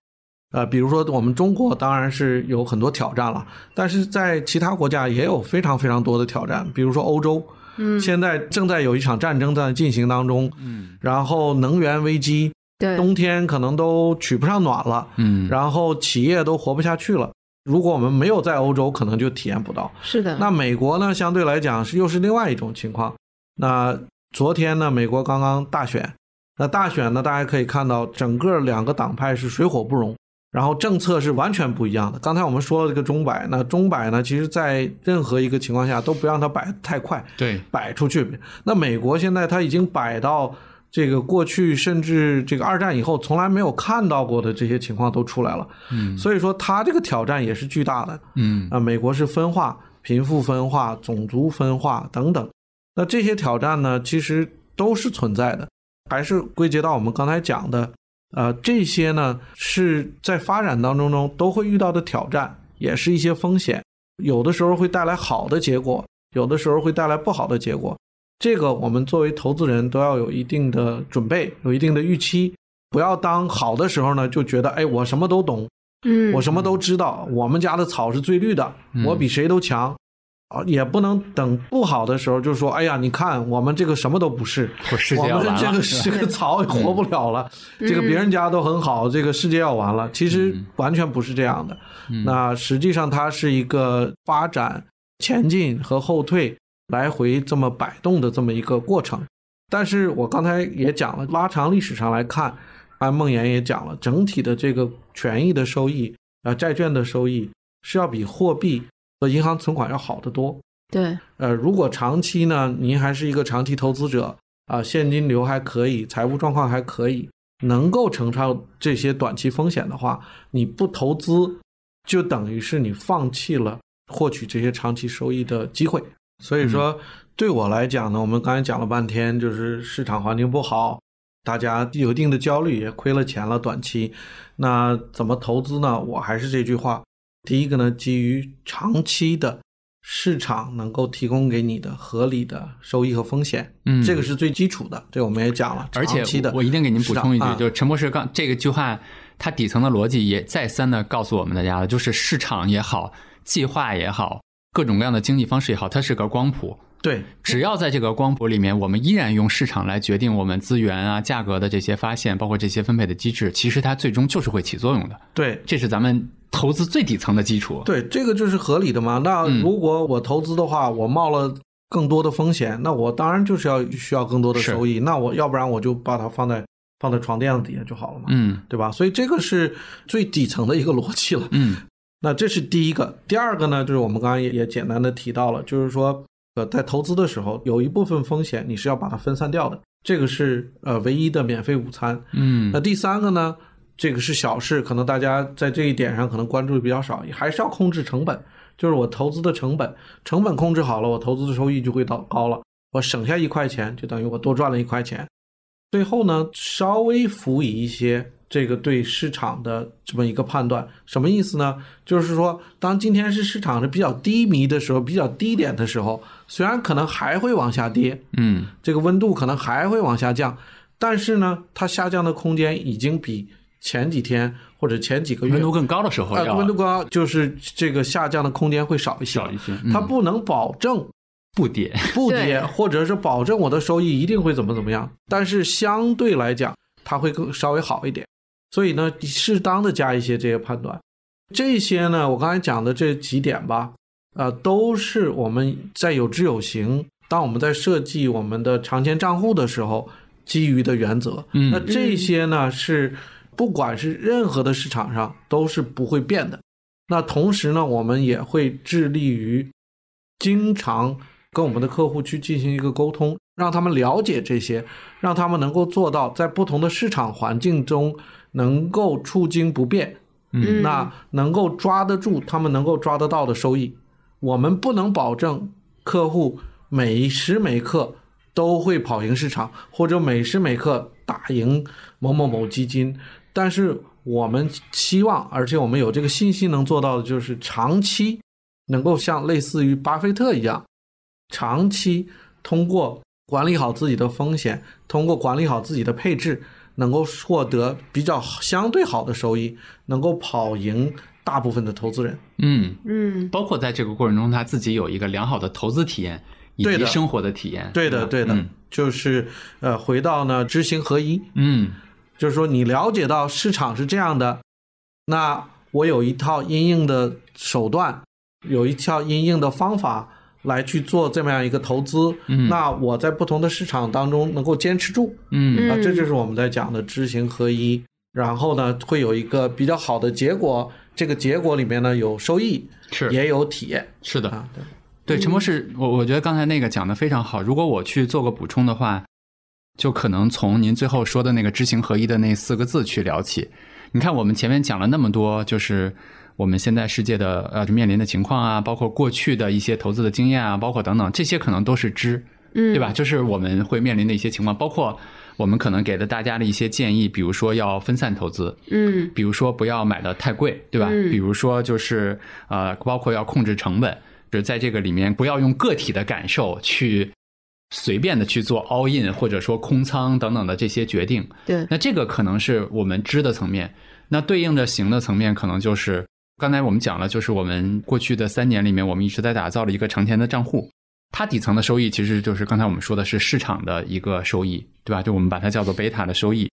呃，比如说我们中国当然是有很多挑战了，但是在其他国家也有非常非常多的挑战，比如说欧洲，嗯，现在正在有一场战争在进行当中，嗯。然后能源危机，对，冬天可能都取不上暖了，嗯然后企业都活不下去了。如果我们没有在欧洲，可能就体验不到。是的，那美国呢，相对来讲是又是另外一种情况。那昨天呢，美国刚刚大选，那大选呢，大家可以看到整个两个党派是水火不容，然后政策是完全不一样的。刚才我们说了这个钟摆，那钟摆呢，其实在任何一个情况下都不让它摆太快，对，摆出去。那美国现在它已经摆到这个过去，甚至这个二战以后从来没有看到过的这些情况都出来了。嗯所以说，它这个挑战也是巨大的。嗯啊，美国是分化、贫富分化、种族分化等等。那这些挑战呢，其实都是存在的，还是归结到我们刚才讲的，呃，这些呢是在发展当中中都会遇到的挑战，也是一些风险，有的时候会带来好的结果，有的时候会带来不好的结果。这个我们作为投资人都要有一定的准备，有一定的预期，不要当好的时候呢就觉得，哎，我什么都懂，嗯，我什么都知道，我们家的草是最绿的，嗯我比谁都强。啊，也不能等不好的时候就说，哎呀，你看我们这个什么都不是，我世界我们这个是个草也活不了了，这个别人家都很好，这个世界要完了。其实嗯完全不是这样的。嗯那实际上它是一个发展、前进和后退来回这么摆动的这么一个过程。但是我刚才也讲了，拉长历史上来看，安梦妍也讲了，整体的这个权益的收益啊、债券的收益是要比货币和银行存款要好得多。对，呃，如果长期呢，您还是一个长期投资者啊、现金流还可以，财务状况还可以，能够承受这些短期风险的话，你不投资，就等于是你放弃了获取这些长期收益的机会。所以说，对我来讲呢，我们刚才讲了半天，就是市场环境不好，大家有一定的焦虑，也亏了钱了，短期。那怎么投资呢？我还是这句话，第一个呢，基于长期的市场能够提供给你的合理的收益和风险，嗯这个是最基础的。这我们也讲了，而且我一定给您补充一句，啊就是陈博士刚这个句话，它底层的逻辑也再三的告诉我们大家了，就是市场也好，计划也好，各种各样的经济方式也好，它是个光谱。对只要在这个光谱里面，我们依然用市场来决定我们资源啊、价格的这些发现，包括这些分配的机制，其实它最终就是会起作用的。对这是咱们投资最底层的基础。对，这个就是合理的嘛。那嗯如果我投资的话，我冒了更多的风险，那我当然就是要需要更多的收益。那我要不然我就把它放在放在床垫子底下就好了嘛，嗯对吧？所以这个是最底层的一个逻辑了。嗯那这是第一个，第二个呢，就是我们刚刚也也简单的提到了，就是说，呃，在投资的时候，有一部分风险你是要把它分散掉的，这个是呃唯一的免费午餐。嗯那第三个呢，这个是小事，可能大家在这一点上可能关注的比较少，还是要控制成本，就是我投资的成本，成本控制好了，我投资的收益就会到高了，我省下一块钱，就等于我多赚了一块钱。最后呢，稍微辅以一些这个对市场的这么一个判断，什么意思呢？就是说，当今天是市场是比较低迷的时候，比较低点的时候，虽然可能还会往下跌，嗯这个温度可能还会往下降，但是呢，它下降的空间已经比前几天或者前几个月温度更高的时候呃温度高，就是这个下降的空间会少一些。少一些，它嗯不能保证不跌。不跌，或者是保证我的收益一定会怎么怎么样，但是相对来讲，它会更稍微好一点。所以呢，适当的加一些这些判断，这些呢，我刚才讲的这几点吧，呃，都是我们在有知有行，当我们在设计我们的长钱账户的时候基于的原则。嗯那这些呢是不管是任何的市场上都是不会变的。那同时呢，我们也会致力于经常跟我们的客户去进行一个沟通，让他们了解这些，让他们能够做到在不同的市场环境中能够处惊不变，嗯那能够抓得住他们能够抓得到的收益。我们不能保证客户每时每刻都会跑赢市场，或者每时每刻打赢某某某基金，但是我们期望，而且我们有这个信心能做到的，就是长期能够像类似于巴菲特一样，长期通过管理好自己的风险，通过管理好自己的配置，能够获得比较相对好的收益，能够跑赢大部分的投资人。嗯，嗯。包括在这个过程中，他自己有一个良好的投资体验以对的。及生活的体验。对的，吧？对的，嗯。就是呃，回到呢知行合一，嗯。就是说你了解到市场是这样的，那我有一套因应的手段，有一套因应的方法来去做这么样一个投资。嗯那我在不同的市场当中能够坚持住，嗯啊，这就是我们在讲的知行合一。然后呢，会有一个比较好的结果，这个结果里面呢有收益，是也有体验是的，啊。对对，陈博士，我我觉得刚才那个讲的非常好。如果我去做个补充的话，就可能从您最后说的那个知行合一的那四个字去聊起。你看，我们前面讲了那么多，就是我们现在世界的呃面临的情况啊，包括过去的一些投资的经验啊，包括等等，这些可能都是知，嗯，对吧？就是我们会面临的一些情况，包括我们可能给了大家的一些建议，比如说要分散投资，嗯比如说不要买的太贵，对吧？嗯比如说就是呃，包括要控制成本，就是在这个里面不要用个体的感受去随便的去做 all in 或者说空仓等等的这些决定。对，那这个可能是我们知的层面，那对应着行的层面，可能就是刚才我们讲了，就是我们过去的三年里面，我们一直在打造了一个长钱的账户。它底层的收益其实就是刚才我们说的是市场的一个收益，对吧？就我们把它叫做贝塔的收益。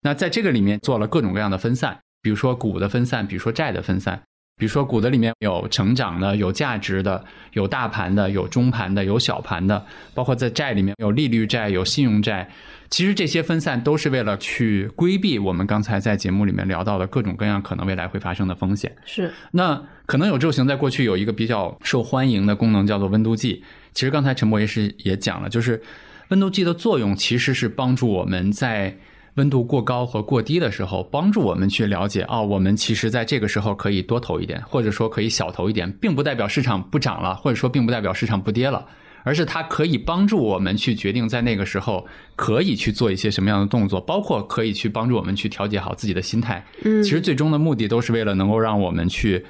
那在这个里面做了各种各样的分散，比如说股的分散，比如说债的分散，比如说股的里面有成长的、有价值的、有大盘的、有中盘的、有小盘的，包括在债里面有利率债、有信用债。其实这些分散都是为了去规避我们刚才在节目里面聊到的各种各样可能未来会发生的风险。是，那可能有智行在过去有一个比较受欢迎的功能叫做温度计。其实刚才陈博也是也讲了，就是温度计的作用其实是帮助我们在温度过高和过低的时候，帮助我们去了解哦，我们其实在这个时候可以多投一点，或者说可以小投一点，并不代表市场不涨了，或者说并不代表市场不跌了。而是它可以帮助我们去决定在那个时候可以去做一些什么样的动作，包括可以去帮助我们去调节好自己的心态。嗯，其实最终的目的都是为了能够让我们去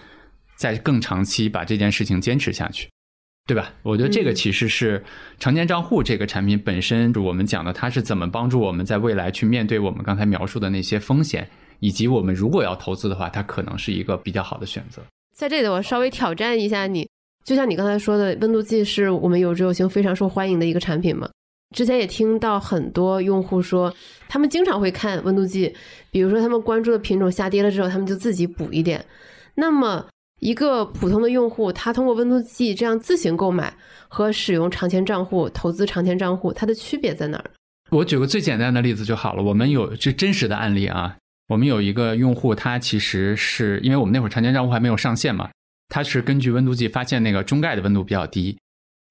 在更长期把这件事情坚持下去，对吧？我觉得这个嗯其实是常见账户这个产品本身，我们讲的它是怎么帮助我们在未来去面对我们刚才描述的那些风险，以及我们如果要投资的话，它可能是一个比较好的选择。在这里我稍微挑战一下你，就像你刚才说的，温度计是我们有志有行非常受欢迎的一个产品嘛。之前也听到很多用户说，他们经常会看温度计，比如说他们关注的品种下跌了之后，他们就自己补一点。那么，一个普通的用户，他通过温度计这样自行购买和使用长钱账户投资长钱账户，它的区别在哪儿？我举个最简单的例子就好了。我们有就真实的案例啊，我们有一个用户，他其实是因为我们那会儿长钱账户还没有上线嘛，他是根据温度计发现那个中概的温度比较低，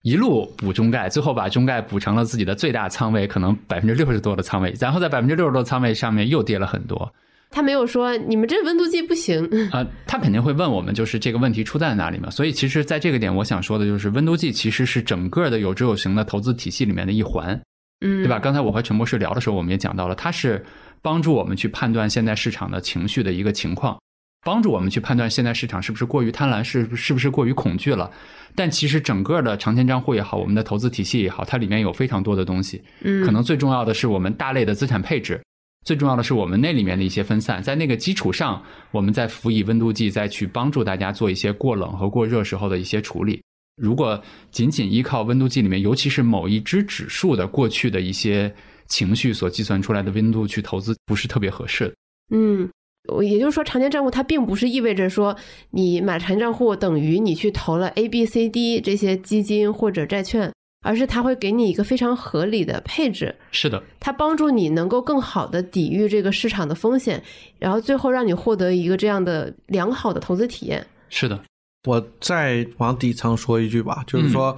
一路补中概，最后把中概补成了自己的最大仓位，可能百分之六十多的仓位，然后在百分之六十多的仓位上面又跌了很多。他没有说你们这温度计不行，啊、他肯定会问我们，就是这个问题出在哪里嘛？所以其实，在这个点，我想说的就是，温度计其实是整个的有知有行的投资体系里面的一环。嗯，对吧？？刚才我和陈博士聊的时候，我们也讲到了，它是帮助我们去判断现在市场的情绪的一个情况，帮助我们去判断现在市场是不是过于贪婪，是是不是过于恐惧了。但其实整个的长钱账户也好，我们的投资体系也好，它里面有非常多的东西。嗯，可能最重要的是我们大类的资产配置，最重要的是我们那里面的一些分散，在那个基础上，我们再辅以温度计，再去帮助大家做一些过冷和过热时候的一些处理。如果仅仅依靠温度计里面，尤其是某一只指数的过去的一些情绪所计算出来的温度去投资，不是特别合适的。嗯，我也就是说，长钱账户它并不是意味着说你买长钱账户等于你去投了 A、B、C、D 这些基金或者债券，而是它会给你一个非常合理的配置，是的，它帮助你能够更好的抵御这个市场的风险，然后最后让你获得一个这样的良好的投资体验。是的，我再往底层说一句吧，就是说，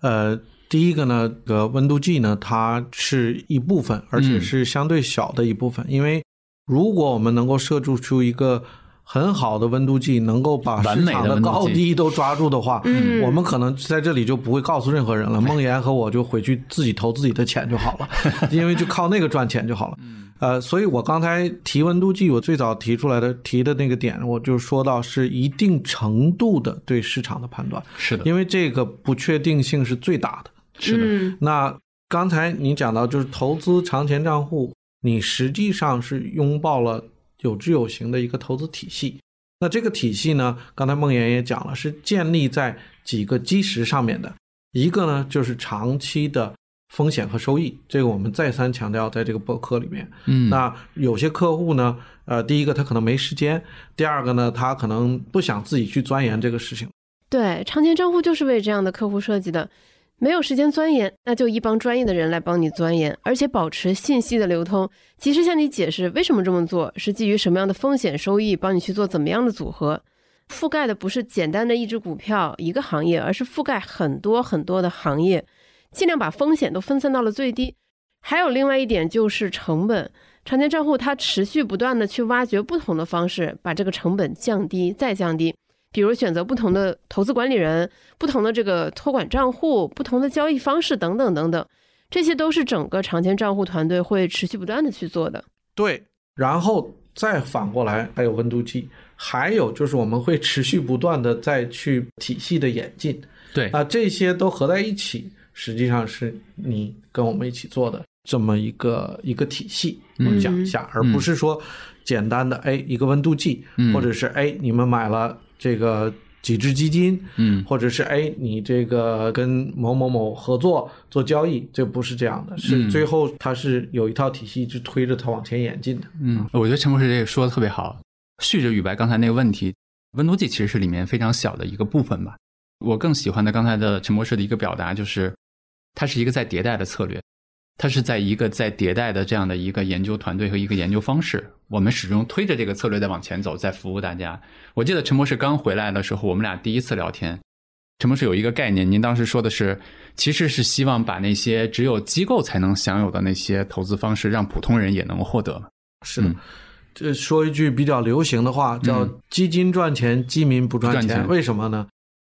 呃，第一个呢，这个温度计呢，它是一部分，而且是相对小的一部分，因为如果我们能够设置出一个很好的温度计，能够把市场的高低都抓住的话，嗯我们可能在这里就不会告诉任何人了。梦岩和我就回去自己投自己的钱就好了，因为就靠那个赚钱就好了。呃，所以我刚才提温度计，我最早提出来的提的那个点，我就说到是一定程度的对市场的判断，是的，因为这个不确定性是最大的。是的，嗯那刚才你讲到，就是投资长钱账户，你实际上是拥抱了有知有行的一个投资体系。那这个体系呢，刚才梦妍也讲了，是建立在几个基石上面的。一个呢，就是长期的风险和收益，这个我们再三强调在这个博客里面。嗯，那有些客户呢，呃，第一个他可能没时间，第二个呢，他可能不想自己去钻研这个事情。对，长钱账户就是为这样的客户设计的。没有时间钻研，那就一帮专业的人来帮你钻研，而且保持信息的流通，及时向你解释为什么这么做，是基于什么样的风险收益，帮你去做怎么样的组合。覆盖的不是简单的一只股票、一个行业，而是覆盖很多很多的行业，尽量把风险都分散到了最低。还有另外一点就是成本，长钱账户它持续不断的去挖掘不同的方式，把这个成本降低再降低。比如选择不同的投资管理人、不同的这个托管账户、不同的交易方式等等等等，这些都是整个长钱账户团队会持续不断的去做的。对，然后再反过来还有温度计，还有就是我们会持续不断的再去体系的演进对，啊，这些都合在一起，实际上是你跟我们一起做的这么一个一个体系，我们讲一下，而不是说简单的哎一个温度计，嗯。或者是哎你们买了这个几只基金，嗯或者是哎，你这个跟某某某合作做交易，这不是这样的，是嗯最后它是有一套体系一直推着它往前演进的。嗯，我觉得陈博士这个说的特别好。续着宇白刚才那个问题，温度计其实是里面非常小的一个部分吧。我更喜欢的刚才的陈博士的一个表达就是，它是一个在迭代的策略，它是在一个在迭代的这样的一个研究团队和一个研究方式，我们始终推着这个策略在往前走，在服务大家。我记得陈博士刚回来的时候，我们俩第一次聊天，陈博士有一个概念，您当时说的是，其实是希望把那些只有机构才能享有的那些投资方式，让普通人也能获得。是的嗯，这说一句比较流行的话，叫嗯“基金赚钱，基民不赚钱”。不赚钱为什么呢？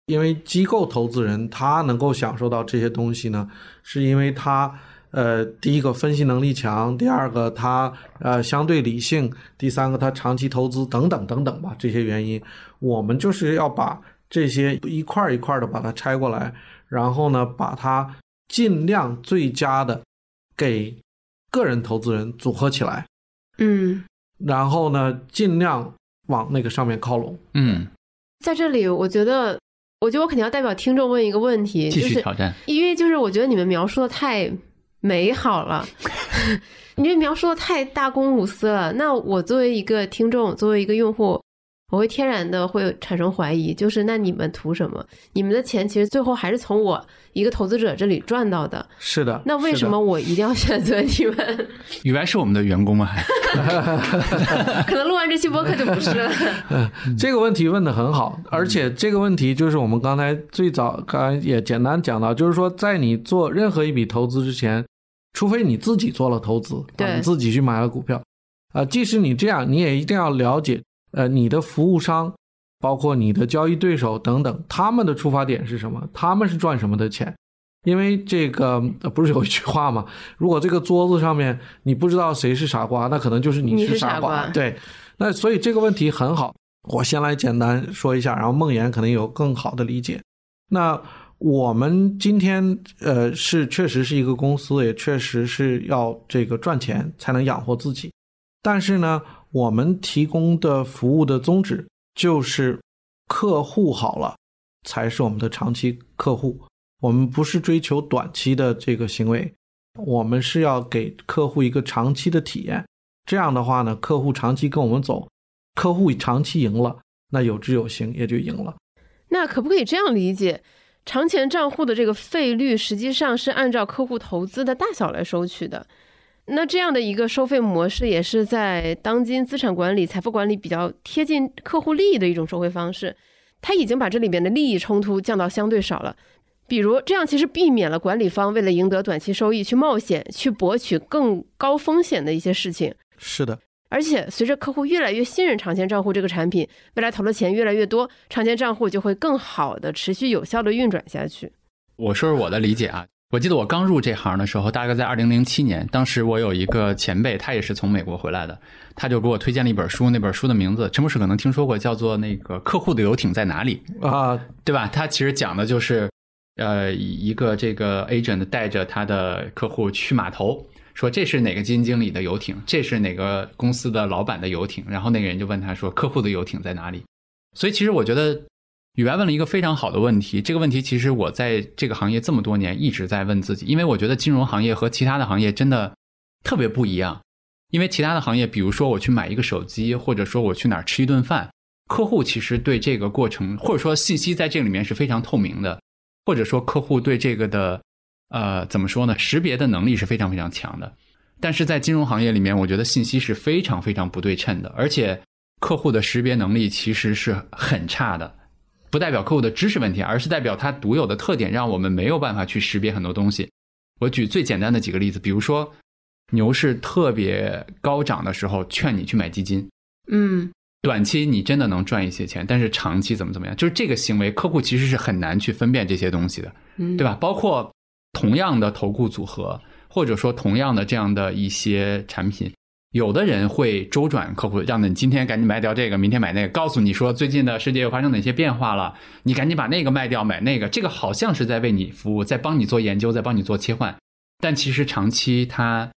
因为机构投资人他能够享受到这些东西呢，是因为他呃，第一个分析能力强，第二个他呃相对理性，第三个他长期投资等等等等吧，这些原因，我们就是要把这些一块儿一块的把它拆过来，然后呢，把它尽量最佳的给个人投资人组合起来，嗯，然后呢，尽量往那个上面靠拢。嗯，在这里，我觉得，我觉得我肯定要代表听众问一个问题，就是继续挑战。因为就是我觉得你们描述的太美好了，你这描述的太大公无私了。那我作为一个听众，作为一个用户，我会天然的会产生怀疑，就是那你们图什么？你们的钱其实最后还是从我一个投资者这里赚到的，是的，那为什么我一定要选择你们？宇白是我们的员工吗？还 可能录完这期播客就不是了。这个问题问的很好，而且这个问题就是我们刚才最早刚才也简单讲到，就是说在你做任何一笔投资之前，除非你自己做了投资，对啊你自己去买了股票，啊、即使你这样，你也一定要了解，呃，你的服务商，包括你的交易对手等等，他们的出发点是什么？他们是赚什么的钱？因为这个呃不是有一句话吗？如果这个桌子上面你不知道谁是傻瓜，那可能就是你你是傻瓜对，那所以这个问题很好，我先来简单说一下，然后梦妍可能有更好的理解。那我们今天呃是确实是一个公司，也确实是要这个赚钱才能养活自己。但是呢，我们提供的服务的宗旨就是客户好了才是我们的长期客户。我们不是追求短期的这个行为，我们是要给客户一个长期的体验。这样的话呢，客户长期跟我们走，客户长期赢了，那有知有行也就赢了。那可不可以这样理解？长钱账户的这个费率实际上是按照客户投资的大小来收取的。那这样的一个收费模式，也是在当今资产管理、财富管理比较贴近客户利益的一种收费方式。它已经把这里边的利益冲突降到相对少了。比如这样，其实避免了管理方为了赢得短期收益去冒险、去博取更高风险的一些事情。是的，而且随着客户越来越信任长钱账户这个产品，未来投的钱越来越多，长钱账户就会更好的持续有效的运转下去。我说说我的理解啊。我记得我刚入这行的时候，大概在二零零七年，当时我有一个前辈，他也是从美国回来的，他就给我推荐了一本书，那本书的名字陈博士可能听说过，叫做那个《客户的游艇在哪里》，啊，对吧？他其实讲的就是，呃，一个这个 agent 带着他的客户去码头，说这是哪个基金经理的游艇，这是哪个公司的老板的游艇，然后那个人就问他说，客户的游艇在哪里？所以其实我觉得宇白问了一个非常好的问题，这个问题其实我在这个行业这么多年一直在问自己，因为我觉得金融行业和其他的行业真的特别不一样。因为其他的行业，比如说我去买一个手机，或者说我去哪儿吃一顿饭，客户其实对这个过程，或者说信息在这里面是非常透明的，或者说客户对这个的，呃，怎么说呢？识别的能力是非常非常强的。但是在金融行业里面，我觉得信息是非常非常不对称的，而且客户的识别能力其实是很差的。不代表客户的知识问题，而是代表他独有的特点，让我们没有办法去识别很多东西。我举最简单的几个例子，比如说牛市特别高涨的时候，劝你去买基金，嗯，短期你真的能赚一些钱，但是长期怎么怎么样，就是这个行为，客户其实是很难去分辨这些东西的，嗯对吧？包括同样的投顾组合，或者说同样的这样的一些产品，有的人会周转客户，让你今天赶紧卖掉这个，明天买那个，告诉你说最近的世界又发生哪些变化了，你赶紧把那个卖掉，买那个，这个好像是在为你服务，在帮你做研究，在帮你做切换，但其实长期它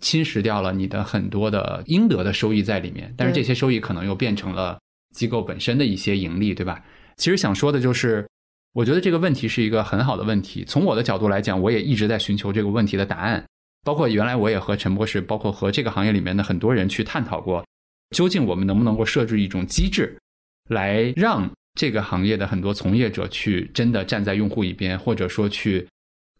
侵蚀掉了你的很多的应得的收益在里面，但是这些收益可能又变成了机构本身的一些盈利，对吧？其实想说的就是，我觉得这个问题是一个很好的问题。从我的角度来讲，我也一直在寻求这个问题的答案。包括原来我也和陈博士，包括和这个行业里面的很多人去探讨过，究竟我们能不能够设置一种机制，来让这个行业的很多从业者去真的站在用户一边，或者说去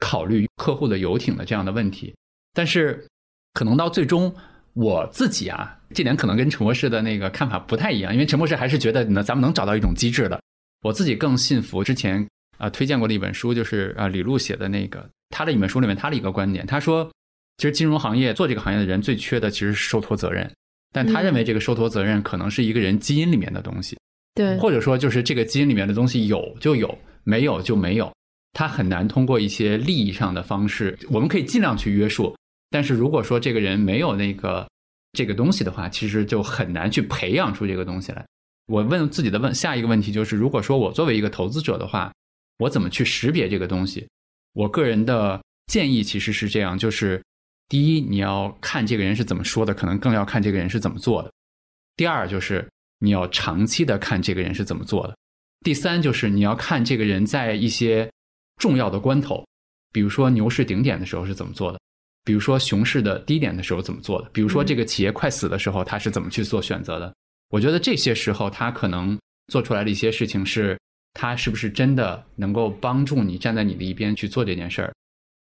考虑客户的游艇的这样的问题。但是可能到最终，我自己啊，这点可能跟陈博士的那个看法不太一样，因为陈博士还是觉得呢，咱们能找到一种机制的。我自己更信服之前啊、呃推荐过的一本书，就是啊、呃李路写的那个，他的一本书里面他的一个观点，他说，其实金融行业做这个行业的人最缺的其实是受托责任，但他认为这个受托责任可能是一个人基因里面的东西，对，或者说就是这个基因里面的东西有就有，没有就没有，他很难通过一些利益上的方式，我们可以尽量去约束。但是如果说这个人没有那个这个东西的话，其实就很难去培养出这个东西来。我问自己的问下一个问题就是，如果说我作为一个投资者的话，我怎么去识别这个东西？我个人的建议其实是这样，就是第一，你要看这个人是怎么说的，可能更要看这个人是怎么做的。第二，就是你要长期的看这个人是怎么做的。第三，就是你要看这个人在一些重要的关头，比如说牛市顶点的时候是怎么做的。比如说熊市的低点的时候怎么做的？比如说这个企业快死的时候，他是怎么去做选择的？我觉得这些时候他可能做出来的一些事情，是他是不是真的能够帮助你站在你的一边去做这件事儿？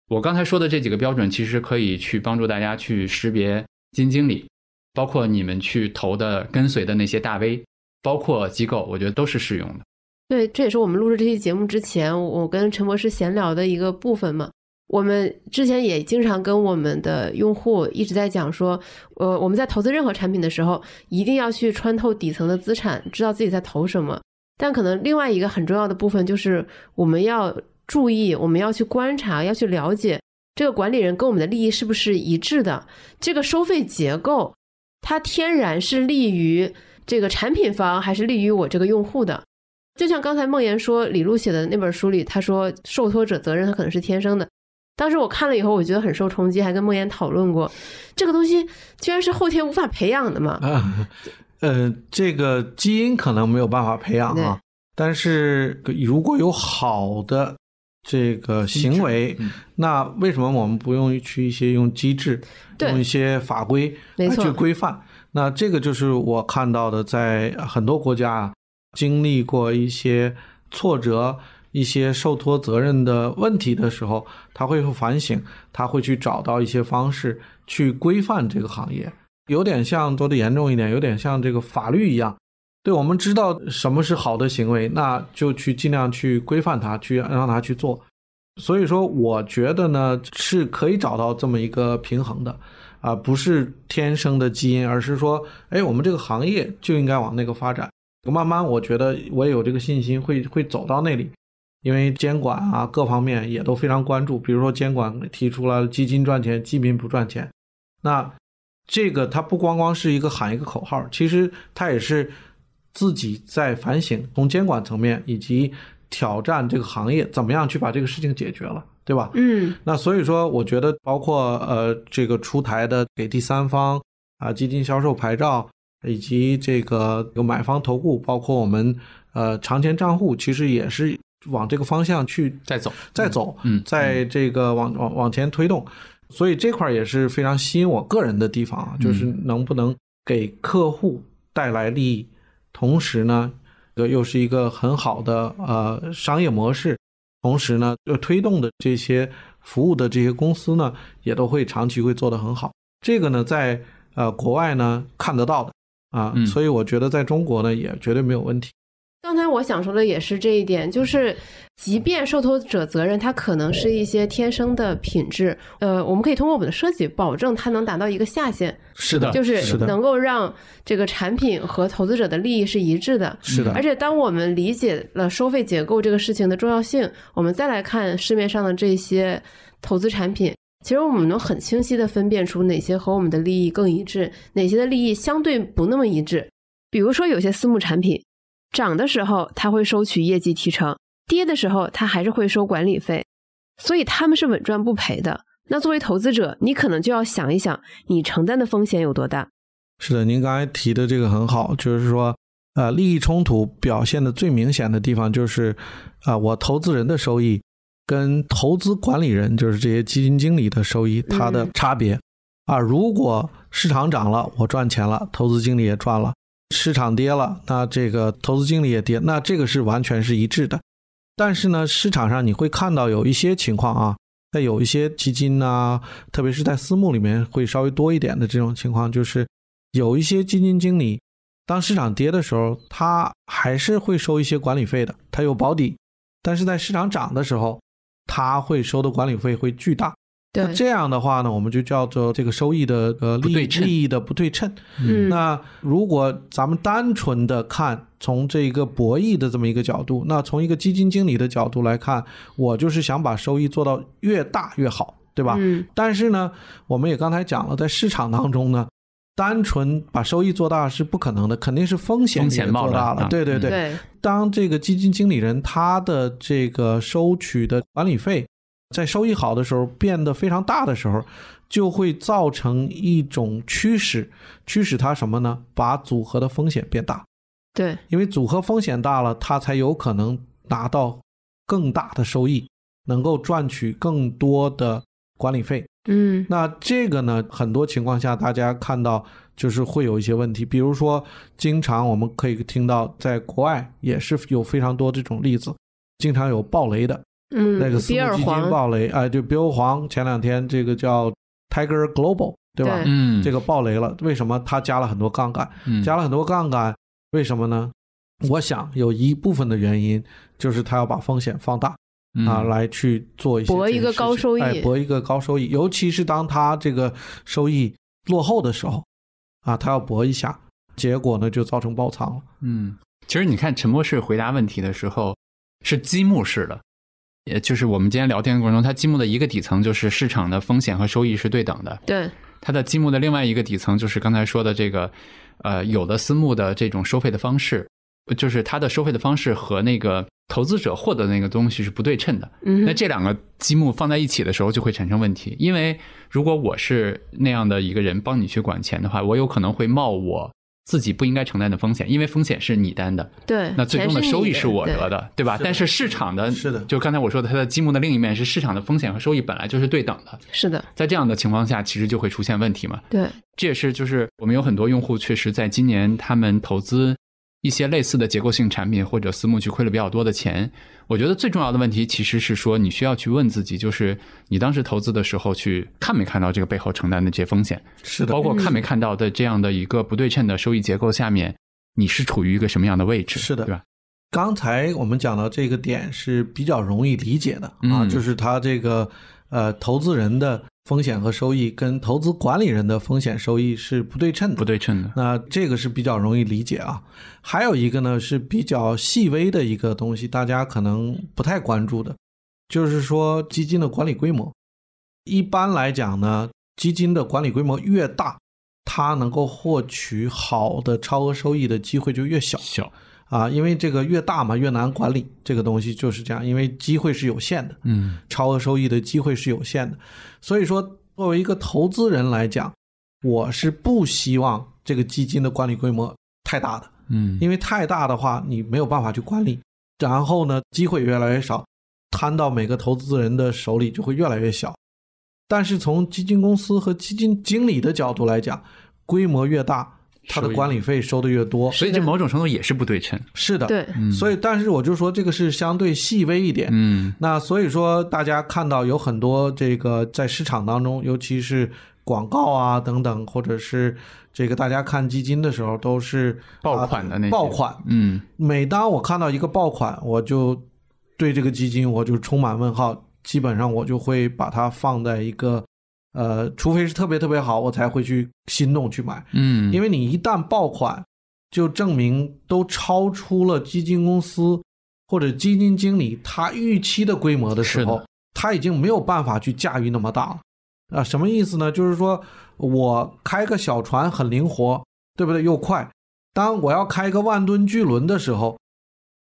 我刚才说的这几个标准，其实可以去帮助大家去识别基金经理，包括你们去投的跟随的那些大 V，包括机构，我觉得都是适用的。对，这也是我们录制这期节目之前，我跟陈博士闲聊的一个部分嘛。我们之前也经常跟我们的用户一直在讲说，呃，我们在投资任何产品的时候，一定要去穿透底层的资产，知道自己在投什么。但可能另外一个很重要的部分就是，我们要注意，我们要去观察，要去了解这个管理人跟我们的利益是不是一致的。这个收费结构，它天然是利于这个产品方，还是利于我这个用户的？就像刚才梦妍说，李璐写的那本书里，他说受托者责任他可能是天生的。当时我看了以后，我觉得很受冲击，还跟梦妍讨论过，这个东西居然是后天无法培养的嘛？啊，呃，这个基因可能没有办法培养啊，但是如果有好的这个行为，那为什么我们不用去一些用机制，用一些法规来去规范？那这个就是我看到的，在很多国家经历过一些挫折。一些受托责任的问题的时候，他会反省，他会去找到一些方式去规范这个行业，有点像做的严重一点，有点像这个法律一样。对我们知道什么是好的行为，那就去尽量去规范它，去让它去做。所以说，我觉得呢是可以找到这么一个平衡的，啊，不是天生的基因，而是说，哎，我们这个行业就应该往那个发展。慢慢，我觉得我也有这个信心，会会走到那里。因为监管啊，各方面也都非常关注。比如说，监管提出了基金赚钱，基民不赚钱。那这个它不光光是一个喊一个口号，其实它也是自己在反省，从监管层面以及挑战这个行业怎么样去把这个事情解决了，对吧？嗯。那所以说，我觉得包括呃这个出台的给第三方啊基金销售牌照，以及这个有买方投顾，包括我们呃长钱账户，其实也是。往这个方向去再走，再走，嗯，在这个往往往前推动，所以这块也是非常吸引我个人的地方啊，就是能不能给客户带来利益，同时呢，呃，又是一个很好的呃商业模式，同时呢，又推动的这些服务的这些公司呢，也都会长期会做得很好。这个呢，在呃国外呢看得到的啊，所以我觉得在中国呢也绝对没有问题。刚才我想说的也是这一点，就是即便受托者责任，它可能是一些天生的品质，呃，我们可以通过我们的设计保证它能达到一个下限，是的，就是能够让这个产品和投资者的利益是一致的，是的。而且当我们理解了收费结构这个事情的重要性，我们再来看市面上的这些投资产品，其实我们能很清晰的分辨出哪些和我们的利益更一致，哪些的利益相对不那么一致。比如说有些私募产品。涨的时候，他会收取业绩提成；跌的时候，他还是会收管理费，所以他们是稳赚不赔的。那作为投资者，你可能就要想一想，你承担的风险有多大。是的，您刚才提的这个很好，就是说，呃，利益冲突表现的最明显的地方就是，啊，我投资人的收益跟投资管理人，就是这些基金经理的收益，它的差别啊。如果市场涨了，我赚钱了，投资经理也赚了。市场跌了，那这个投资经理也跌，那这个是完全是一致的。但是呢，市场上你会看到有一些情况啊，在有一些基金呐，特别是在私募里面会稍微多一点的这种情况，就是有一些基金经理，当市场跌的时候，他还是会收一些管理费的，他有保底；但是在市场涨的时候，他会收的管理费会巨大。对。那，这样的话呢，我们就叫做这个收益的呃利利益的不对称。嗯，那如果咱们单纯的看从这个博弈的这么一个角度，那从一个基金经理的角度来看，我就是想把收益做到越大越好，对吧？嗯，但是呢，我们也刚才讲了，在市场当中呢，单纯把收益做大是不可能的，肯定是风险风险也做大了。对对，对，当这个基金经理人他的这个收取的管理费在收益好的时候变得非常大的时候，就会造成一种驱使，驱使它什么呢？把组合的风险变大，对，因为组合风险大了，它才有可能拿到更大的收益，能够赚取更多的管理费。嗯，那这个呢，很多情况下大家看到就是会有一些问题，比如说，经常我们可以听到，在国外也是有非常多这种例子，经常有暴雷的，嗯，那个私比募基金，暴雷，哎，就标黄前两天这个叫 Tiger Global，对吧？对嗯，这个暴雷了，为什么？他加了很多杠杆，嗯加了很多杠杆，为什么呢？我想有一部分的原因就是他要把风险放大，啊，嗯来去做一些博一个高收益哎，博一个高收益，尤其是当他这个收益落后的时候，啊，他要搏一下，结果呢就造成爆仓了。嗯，其实你看陈博士回答问题的时候是积木式的，也就是我们今天聊天的过程中，它积木的一个底层就是市场的风险和收益是对等的，对，它的积木的另外一个底层就是刚才说的这个，呃，有的私募的这种收费的方式，就是它的收费的方式和那个投资者获得的那个东西是不对称的。嗯那这两个积木放在一起的时候就会产生问题，因为如果我是那样的一个人帮你去管钱的话，我有可能会冒我自己不应该承担的风险，因为风险是你担的，对，那最终的收益是我得的，对吧？但是市场的，是的就刚才我说的，它的积木的另一面是市场的风险和收益本来就是对等的，是的，在这样的情况下，其实就会出现问题嘛。对，这也是就是我们有很多用户确实在今年他们投资一些类似的结构性产品或者私募去亏了比较多的钱。我觉得最重要的问题其实是说，你需要去问自己，就是你当时投资的时候去看没看到这个背后承担的这些风险，是的包，括看没看到的这样的一个不对称的收益结构下面，你是处于一个什么样的位置，是的对吧？刚才我们讲到这个点是比较容易理解的啊，嗯就是他这个呃投资人的风险和收益跟投资管理人的风险收益是不对称的，不对称的，那这个是比较容易理解啊。还有一个呢是比较细微的一个东西，大家可能不太关注的，就是说基金的管理规模。一般来讲呢，基金的管理规模越大，它能够获取好的超额收益的机会就越小。小，啊，因为这个越大嘛越难管理，这个东西就是这样，因为机会是有限的。嗯超额收益的机会是有限的，所以说作为一个投资人来讲，我是不希望这个基金的管理规模太大的，嗯，因为太大的话你没有办法去管理，然后呢机会越来越少，摊到每个投资人的手里就会越来越小。但是从基金公司和基金经理的角度来讲，规模越大，它的管理费收的越多。所以这某种程度也是不对称，是的，对，嗯。所以但是我就说这个是相对细微一点，嗯。那所以说，大家看到有很多这个在市场当中，尤其是广告啊等等，或者是这个大家看基金的时候，都是爆款的那爆款。嗯。每当我看到一个爆款，我就对这个基金我就充满问号，基本上我就会把它放在一个呃，除非是特别特别好，我才会去心动去买。嗯，因为你一旦爆款，就证明都超出了基金公司或者基金经理他预期的规模的时候，他已经没有办法去驾驭那么大了。啊，什么意思呢？就是说我开个小船很灵活，对不对？又快。当我要开个万吨巨轮的时候，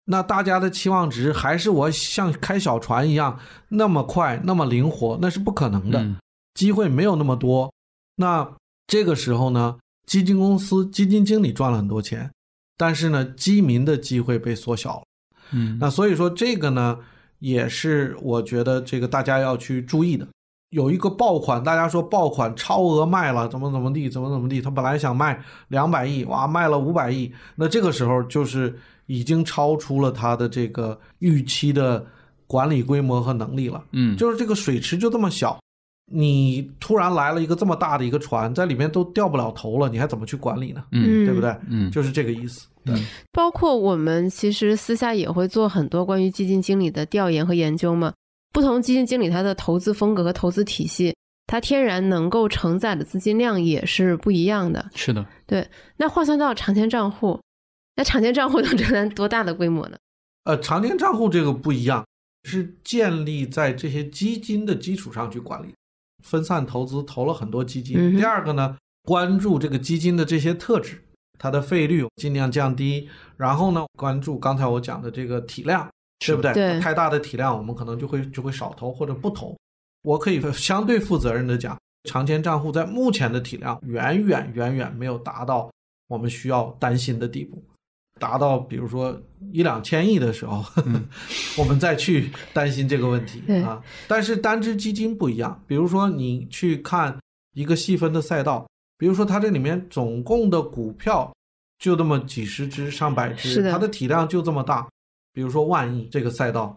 那大家的期望值还是我像开小船一样那么快、那么灵活，那是不可能的。嗯机会没有那么多。那这个时候呢，基金公司基金经理赚了很多钱，但是呢，基民的机会被缩小了。嗯，那所以说这个呢，也是我觉得这个大家要去注意的。有一个爆款，大家说爆款超额卖了，怎么怎么地，怎么怎么地，他本来想卖两百亿，哇，卖了五百亿，那这个时候就是已经超出了他的这个预期的管理规模和能力了。嗯就是这个水池就这么小，你突然来了一个这么大的一个船，在里面都掉不了头了，你还怎么去管理呢？嗯对不对？嗯就是这个意思。对，包括我们其实私下也会做很多关于基金经理的调研和研究嘛。不同基金经理他的投资风格和投资体系，他天然能够承载的资金量也是不一样的。是的，对那换算到长钱账户，那长钱账户能承担多大的规模呢？呃，长年账户这个不一样，是建立在这些基金的基础上去管理，分散投资，投了很多基金。第二个呢，关注这个基金的这些特质，它的费率尽量降低，然后呢，关注刚才我讲的这个体量，对不对？对太大的体量，我们可能就会就会少投或者不投。我可以相对负责任的讲，长钱账户在目前的体量远远远远没有达到我们需要担心的地步。达到比如说一两千亿的时候，嗯 我们再去担心这个问题啊。但是单只基金不一样，比如说你去看一个细分的赛道，比如说它这里面总共的股票就那么几十只、上百只，它的体量就这么大。比如说万亿这个赛道，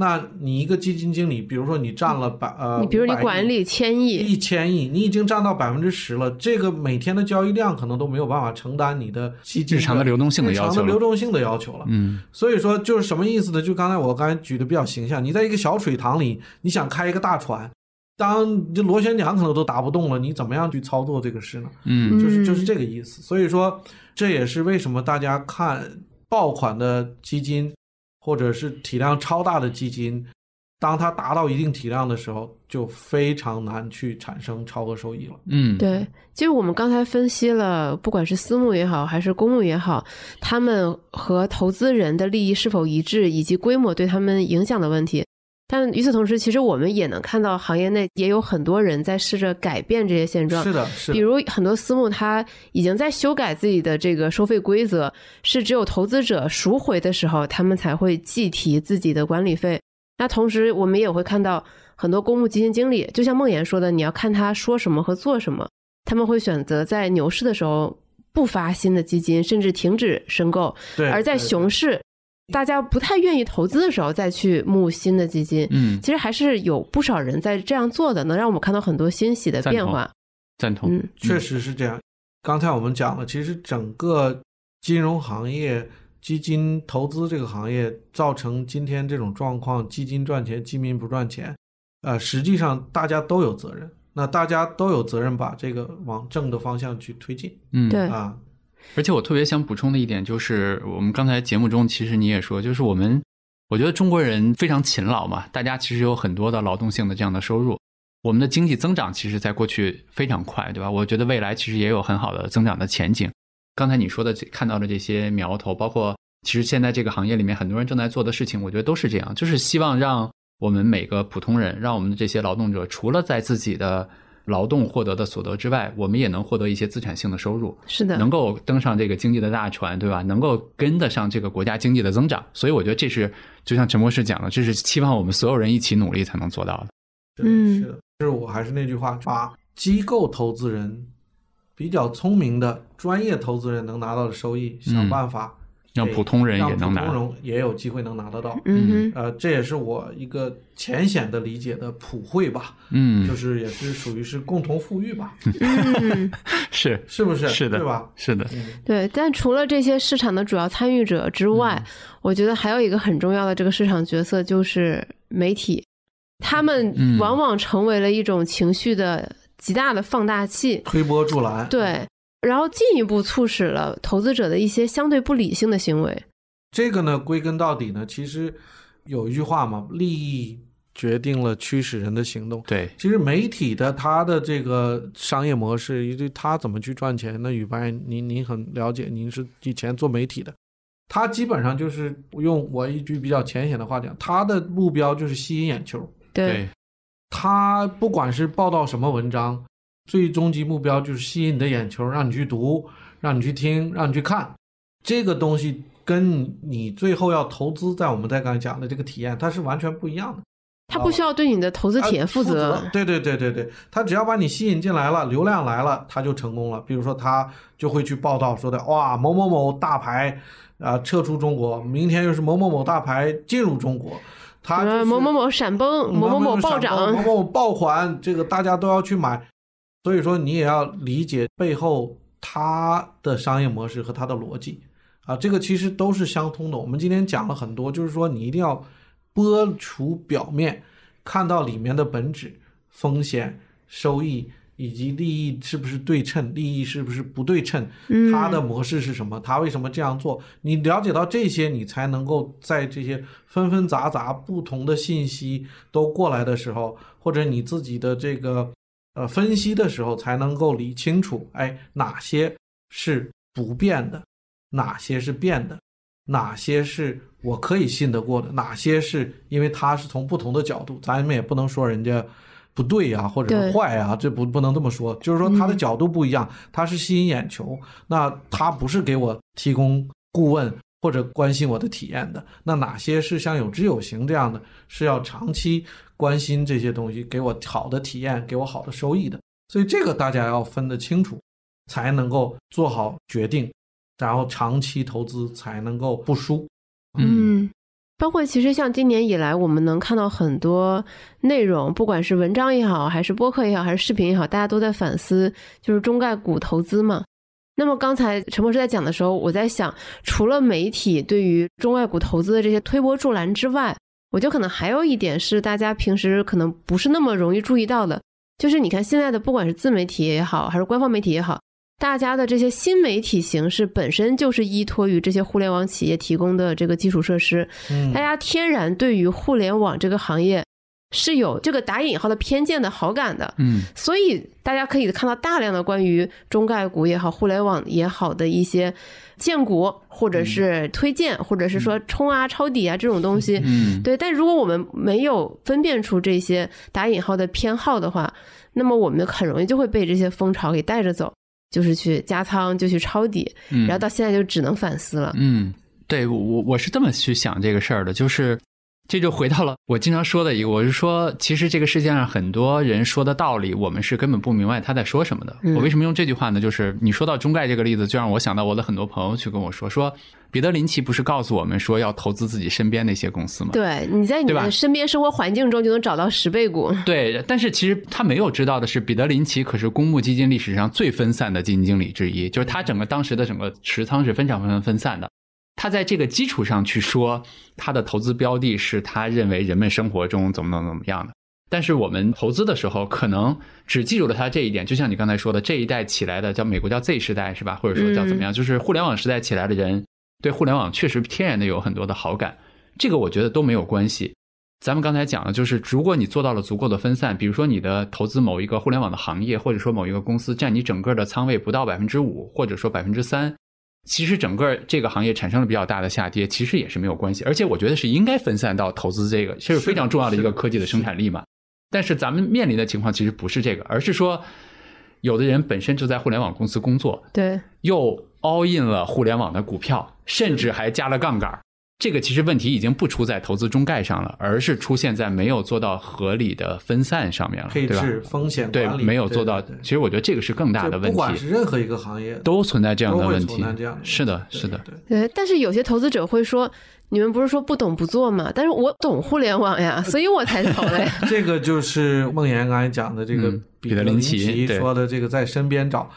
那你一个基金经理，比如说你占了百呃，你比如你管理千亿，一千亿，你已经占到百分之十了，这个每天的交易量可能都没有办法承担你的基金日常的流动性的要求了。的流动性的要求了。嗯所以说就是什么意思呢？就刚才我刚才举的比较形象，你在一个小水塘里，你想开一个大船，当这螺旋桨可能都打不动了，你怎么样去操作这个事呢？嗯就是就是嗯这个意思。所以说这也是为什么大家看爆款的基金，或者是体量超大的基金，当它达到一定体量的时候，就非常难去产生超额收益了。嗯，对，其实我们刚才分析了，不管是私募也好，还是公募也好，他们和投资人的利益是否一致，以及规模对他们影响的问题。但与此同时，其实我们也能看到，行业内也有很多人在试着改变这些现状。是的，是的比，如很多私募，它已经在修改自己的这个收费规则，是只有投资者赎回的时候，他们才会计提自己的管理费。那同时，我们也会看到很多公募基金经理，就像梦妍说的，你要看他说什么和做什么，他们会选择在牛市的时候不发新的基金，甚至停止申购，对。而在熊市，大家不太愿意投资的时候再去募新的基金。嗯，其实还是有不少人在这样做的，能让我们看到很多欣喜的赞同变化。赞同。嗯确实是这样。刚才我们讲了，其实整个金融行业、基金投资这个行业造成今天这种状况，基金赚钱，基民不赚钱。呃，实际上大家都有责任，那大家都有责任把这个往正的方向去推进嗯，对啊。而且我特别想补充的一点就是，我们刚才节目中其实你也说，就是我们我觉得中国人非常勤劳嘛，大家其实有很多的劳动性的这样的收入。我们的经济增长其实在过去非常快，对吧？我觉得未来其实也有很好的增长的前景。刚才你说的看到的这些苗头，包括其实现在这个行业里面很多人正在做的事情，我觉得都是这样，就是希望让我们每个普通人，让我们的这些劳动者，除了在自己的劳动获得的所得之外，我们也能获得一些资产性的收入。是的，能够登上这个经济的大船，对吧？能够跟得上这个国家经济的增长，所以我觉得这是就像陈博士讲的，这是期望我们所有人一起努力才能做到的。是的嗯是的，就是我还是那句话，把机构投资人比较聪明的专业投资人能拿到的收益，想嗯办法给让普通人也能拿。普通人也有机会能拿得到。嗯哼，呃，这也是我一个浅显的理解的普惠吧，嗯。就，是也是属于是共同富裕吧，嗯，是。是不是？是的。对吧？是的，嗯，对。但除了这些市场的主要参与者之外，我觉得还有一个很重要的这个市场角色就是媒体，他们嗯。往往成为了一种情绪的极大的放大器，推波助澜。对，然后进一步促使了投资者的一些相对不理性的行为。这个呢，归根到底呢，其实有一句话嘛，利益决定了驱使人的行动。对，其实媒体的它的这个商业模式，以及它怎么去赚钱，那宇白您您很了解，您是以前做媒体的，它基本上就是用我一句比较浅显的话讲，它的目标就是吸引眼球。对，它不管是报道什么文章，最终极目标就是吸引你的眼球，让你去读，让你去听，让你去看。这个东西跟你最后要投资，在我们在刚才讲的这个体验，它是完全不一样的。他不需要对你的投资体验啊负责。对对对对对，他只要把你吸引进来了，流量来了，他就成功了。比如说，他就会去报道说的，哇，某某某大牌啊、撤出中国，明天又是某某某大牌进入中国，他就是某某某闪崩，某某某暴涨某，某某爆款，这个大家都要去买。所以说，你也要理解背后它的商业模式和它的逻辑啊，这个其实都是相通的。我们今天讲了很多，就是说你一定要剥除表面，看到里面的本质、风险、收益以及利益是不是对称，利益是不是不对称，嗯它的模式是什么，它为什么这样做？你了解到这些，你才能够在这些纷纷杂杂不同的信息都过来的时候，或者你自己的这个呃分析的时候，才能够理清楚，哎，哪些是不变的，哪些是变的，哪些是我可以信得过的，哪些是因为他是从不同的角度，咱们也不能说人家。不对呀、或者是坏啊，这不不能这么说。就是说，他的角度不一样，它是吸引眼球，那他不是给我提供顾问或者关心我的体验的。那哪些是像有知有行这样的，是要长期关心这些东西，给我好的体验，给我好的收益的。所以这个大家要分得清楚，才能够做好决定，然后长期投资才能够不输。嗯嗯，包括其实像今年以来，我们能看到很多内容，不管是文章也好，还是播客也好，还是视频也好，大家都在反思就是中概股投资嘛。那么刚才陈博士在讲的时候，我在想，除了媒体对于中外股投资的这些推波助澜之外，我觉得可能还有一点是大家平时可能不是那么容易注意到的，就是你看现在的不管是自媒体也好，还是官方媒体也好，大家的这些新媒体形式本身就是依托于这些互联网企业提供的这个基础设施，嗯。大家天然对于互联网这个行业是有这个打引号的偏见的好感的，嗯。所以大家可以看到大量的关于中概股也好、互联网也好的一些荐股，或者是推荐，或者是说冲啊、抄底啊这种东西。嗯，对，但如果我们没有分辨出这些打引号的偏好的话，那么我们很容易就会被这些风潮给带着走，就是去加仓，就去抄底，嗯。然后到现在就只能反思了。嗯，对我我我是这么去想这个事儿的，就是这就回到了我经常说的一个，我是说，其实这个世界上很多人说的道理，我们是根本不明白他在说什么的。嗯我为什么用这句话呢？就是你说到中概这个例子，就让我想到我的很多朋友去跟我说，说彼得林奇不是告诉我们说要投资自己身边那些公司吗？对，你在你的身边生活环境中就能找到十倍股。对，但是其实他没有知道的是，彼得林奇可是公募基金历史上最分散的基金经理之一，就是他整个当时的整个持仓是非常非常分散的。他在这个基础上去说他的投资标的是他认为人们生活中怎么怎么怎么样的，但是我们投资的时候可能只记住了他这一点，就像你刚才说的，这一代起来的叫美国叫 Z 时代是吧？或者说叫怎么样？就是互联网时代起来的人对互联网确实天然的有很多的好感，这个我觉得都没有关系。咱们刚才讲的就是，如果你做到了足够的分散，比如说你的投资某一个互联网的行业，或者说某一个公司占你整个的仓位不到百分之五，或者说百分之三，其实整个这个行业产生了比较大的下跌，其实也是没有关系。而且我觉得是应该分散到投资这个，这是非常重要的一个科技的生产力嘛。但是咱们面临的情况其实不是这个，而是说，有的人本身就在互联网公司工作，对，又 all in 了互联网的股票，甚至还加了杠杆儿。这个其实问题已经不出在投资中概上了，而是出现在没有做到合理的分散上面了，配对吧？置、风险对管，理没有做到。对对对其实我觉得这个是更大的问题不管题，是任何一个行业，都存在这样的问题。是的，是的，对对，但是有些投资者会说，你们不是说不懂不做吗？但是我懂互联网呀，所以我才投呀。这个就是梦岩刚才讲的这个嗯彼得林奇奇对说的这个在身边找。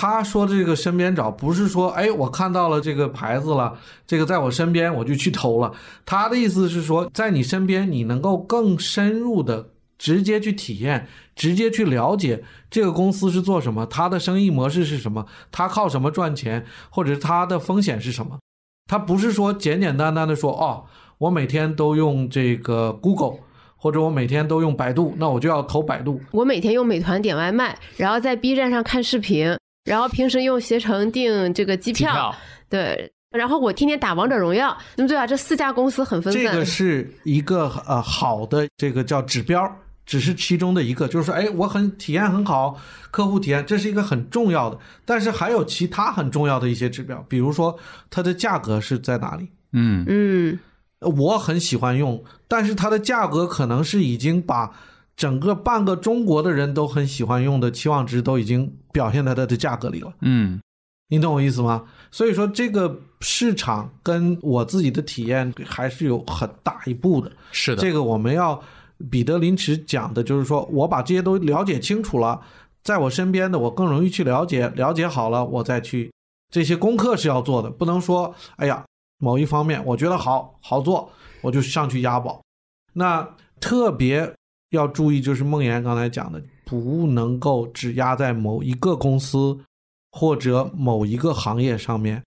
他说这个身边找不是说，哎，我看到了这个牌子了，这个在我身边我就去投了。他的意思是说，在你身边你能够更深入的直接去体验，直接去了解这个公司是做什么，它的生意模式是什么，它靠什么赚钱，或者它的风险是什么。他不是说简简单单的说，哦，我每天都用这个 Google。或者我每天都用百度，那我就要投百度。我每天用美团点外卖，然后在 B 站上看视频，然后平时用携程订这个机票，机票对，然后我天天打王者荣耀，那么对吧？这四家公司很分散。这个是一个呃好的这个叫指标，只是其中的一个，就是说，哎，我很体验很好，客户体验，这是一个很重要的。但是还有其他很重要的一些指标，比如说它的价格是在哪里。嗯嗯，我很喜欢用，但是它的价格可能是已经把整个半个中国的人都很喜欢用的期望值都已经表现在它的价格里了。嗯你懂我意思吗？所以说这个市场跟我自己的体验还是有很大一步的。是的，这个我们要彼得林奇讲的就是说，我把这些都了解清楚了，在我身边的我更容易去了解，了解好了我再去这些功课是要做的，不能说哎呀某一方面我觉得好好做，我就上去押宝。那特别要注意，就是梦岩刚才讲的，不能够只压在某一个公司或者某一个行业上面，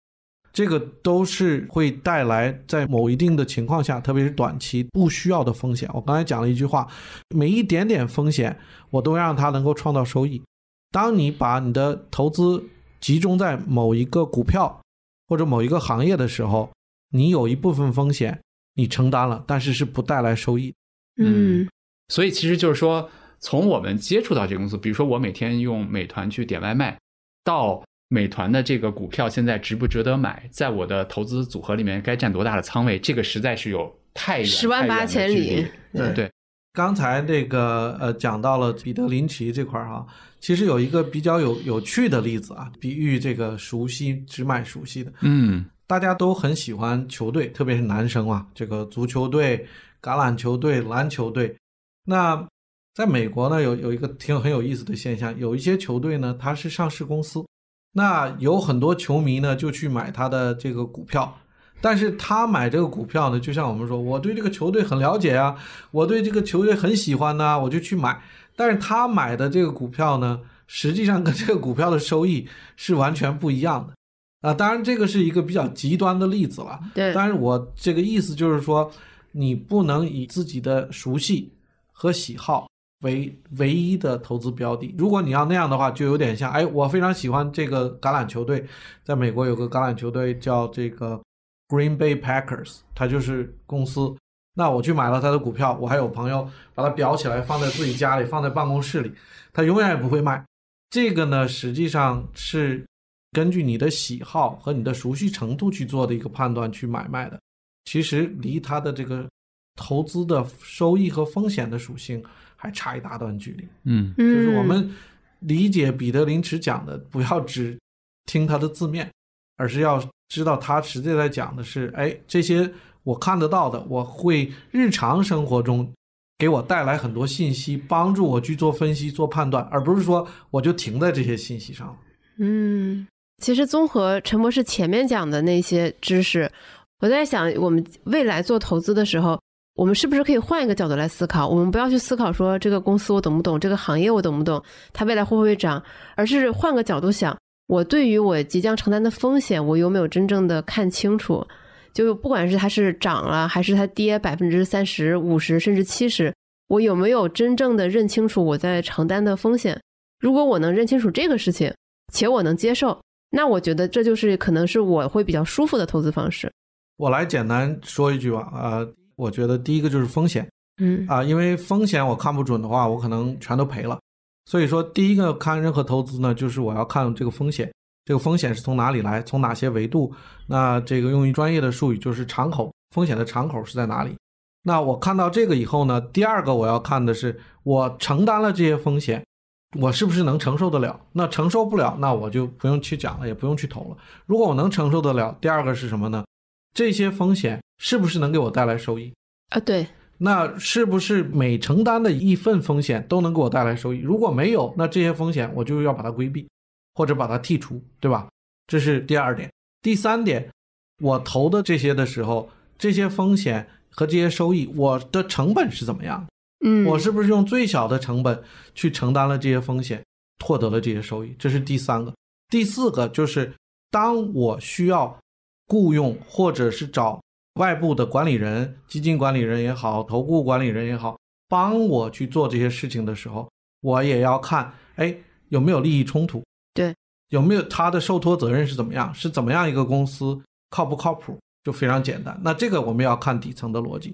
这个都是会带来在某一定的情况下，特别是短期不需要的风险。我刚才讲了一句话，每一点点风险，我都让它能够创造收益。当你把你的投资集中在某一个股票或者某一个行业的时候，你有一部分风险你承担了，但是是不带来收益。嗯所以其实就是说，从我们接触到这个公司，比如说我每天用美团去点外卖，到美团的这个股票现在值不值得买，在我的投资组合里面该占多大的仓位，这个实在是有太远十万八千里对对，刚才这个呃讲到了彼得林奇这块儿哈，其实有一个比较有有趣的例子啊，比喻这个熟悉只买熟悉的。嗯大家都很喜欢球队，特别是男生啊，这个足球队、橄榄球队、篮球队。那在美国呢，有有一个挺很有意思的现象，有一些球队呢，它是上市公司，那有很多球迷呢就去买他的这个股票。但是他买这个股票呢，就像我们说，我对这个球队很了解啊，我对这个球队很喜欢呐、我就去买。但是他买的这个股票呢，实际上跟这个股票的收益是完全不一样的。啊，当然这个是一个比较极端的例子了。对，但是我这个意思就是说，你不能以自己的熟悉和喜好为唯一的投资标的。如果你要那样的话，就有点像，哎，我非常喜欢这个橄榄球队，在美国有个橄榄球队叫这个 Green Bay Packers，它就是公司。那我去买了他的股票，我还有朋友把它裱起来放在自己家里，放在办公室里，他永远也不会卖。这个呢，实际上是根据你的喜好和你的熟悉程度去做的一个判断去买卖的，其实离它的这个投资的收益和风险的属性还差一大段距离。嗯就就是我们理解彼得林奇讲的，不要只听他的字面，而是要知道他实际在讲的是，哎，这些我看得到的，我会日常生活中给我带来很多信息，帮助我去做分析、做判断，而不是说我就停在这些信息上了。嗯，其实综合陈博士前面讲的那些知识，我在想，我们未来做投资的时候，我们是不是可以换一个角度来思考？我们不要去思考说这个公司我懂不懂，这个行业我懂不懂，它未来会不会涨，而是换个角度想，我对于我即将承担的风险，我有没有真正的看清楚？就不管是它是涨了，还是它跌百分之三十、五十甚至七十，我有没有真正的认清楚我在承担的风险？如果我能认清楚这个事情，且我能接受，那我觉得这就是可能是我会比较舒服的投资方式。我来简单说一句吧，呃，我觉得第一个就是风险嗯啊、因为风险我看不准的话，我可能全都赔了。所以说，第一个看任何投资呢，就是我要看这个风险，这个风险是从哪里来，从哪些维度。那这个用于专业的术语就是敞口，风险的敞口是在哪里？那我看到这个以后呢，第二个我要看的是我承担了这些风险，我是不是能承受得了？那承受不了，那我就不用去讲了，也不用去投了。如果我能承受得了，第二个是什么呢？这些风险是不是能给我带来收益？啊，对，那是不是每承担的一份风险都能给我带来收益？如果没有，那这些风险我就要把它规避，或者把它剔除，对吧？这是第二点。第三点，我投的这些的时候，这些风险和这些收益，我的成本是怎么样？嗯，我是不是用最小的成本去承担了这些风险，获得了这些收益？这是第三个。第四个就是，当我需要雇佣或者是找外部的管理人、基金管理人也好，投顾管理人也好，帮我去做这些事情的时候，我也要看，哎，有没有利益冲突？对，有没有他的受托责任是怎么样？是怎么样一个公司靠不靠谱？就非常简单。那这个我们要看底层的逻辑。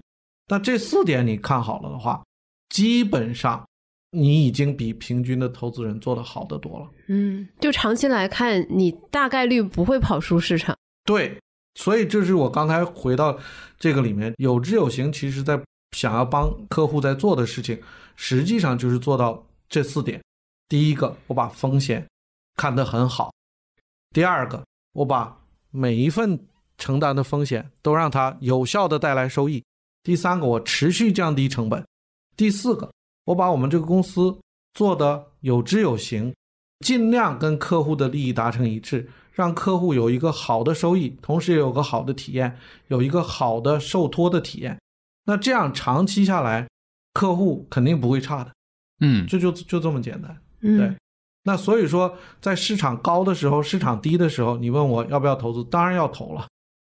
那这四点你看好了的话，基本上你已经比平均的投资人做得好得多了。嗯，就长期来看，你大概率不会跑输市场。对，所以这是我刚才回到这个里面，有知有行，其实在想要帮客户在做的事情，实际上就是做到这四点。第一个，我把风险看得很好；第二个，我把每一份承担的风险都让它有效的带来收益；第三个，我持续降低成本；第四个，我把我们这个公司做的有知有行，尽量跟客户的利益达成一致，让客户有一个好的收益，同时也有个好的体验，有一个好的受托的体验。那这样长期下来，客户肯定不会差的，嗯这就就这么简单。嗯对，那所以说，在市场高的时候，市场低的时候，你问我要不要投资，当然要投了，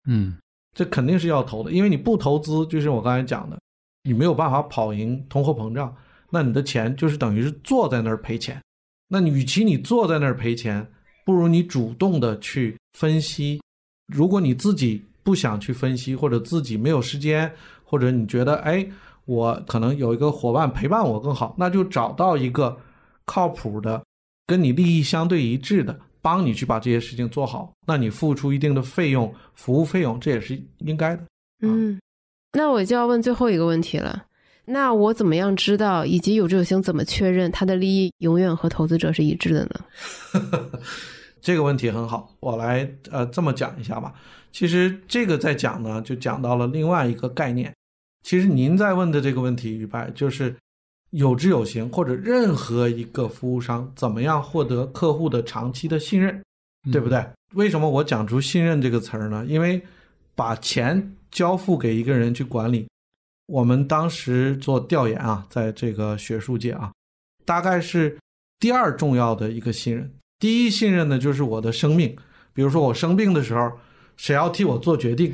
嗯 这肯定是要投的，因为你不投资，就是我刚才讲的，你没有办法跑赢通货膨胀，那你的钱就是等于是坐在那儿赔钱。那与其你坐在那儿赔钱，不如你主动的去分析。如果你自己不想去分析，或者自己没有时间，或者你觉得哎，我可能有一个伙伴陪伴我更好，那就找到一个靠谱的、跟你利益相对一致的，帮你去把这些事情做好。那你付出一定的费用，服务费用，这也是应该的。嗯，那我就要问最后一个问题了。那我怎么样知道，以及有志有行怎么确认他的利益永远和投资者是一致的呢？这个问题很好，我来呃这么讲一下吧。其实这个在讲呢，就讲到了另外一个概念。其实您在问的这个问题，于白就是有知有行，或者任何一个服务商怎么样获得客户的长期的信任，对不对？为什么我讲出信任这个词儿呢？因为把钱交付给一个人去管理，我们当时做调研啊，在这个学术界啊，大概是第二重要的一个信任。第一信任呢，就是我的生命，比如说我生病的时候，谁要替我做决定，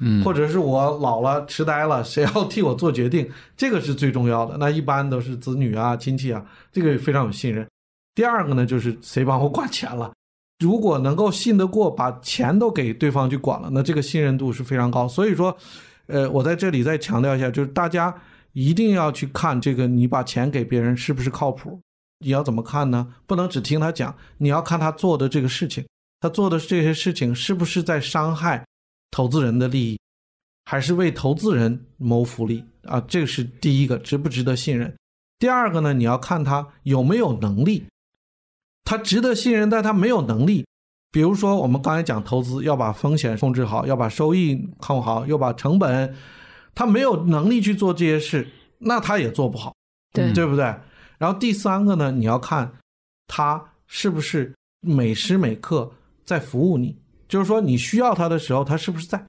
嗯，或者是我老了痴呆了，谁要替我做决定，这个是最重要的。那一般都是子女啊、亲戚啊，这个非常有信任。第二个呢，就是谁帮我管钱了。如果能够信得过，把钱都给对方去管了，那这个信任度是非常高。所以说，呃，我在这里再强调一下，就是大家一定要去看这个，你把钱给别人是不是靠谱。你要怎么看呢？不能只听他讲，你要看他做的这个事情，他做的这些事情是不是在伤害投资人的利益，还是为投资人谋福利啊？这个是第一个，值不值得信任。第二个呢，你要看他有没有能力，他值得信任，但他没有能力。比如说，我们刚才讲投资，要把风险控制好，要把收益控好，要把成本，他没有能力去做这些事，那他也做不好，对对不对？然后第三个呢，你要看他是不是每时每刻在服务你，就是说你需要他的时候，他是不是在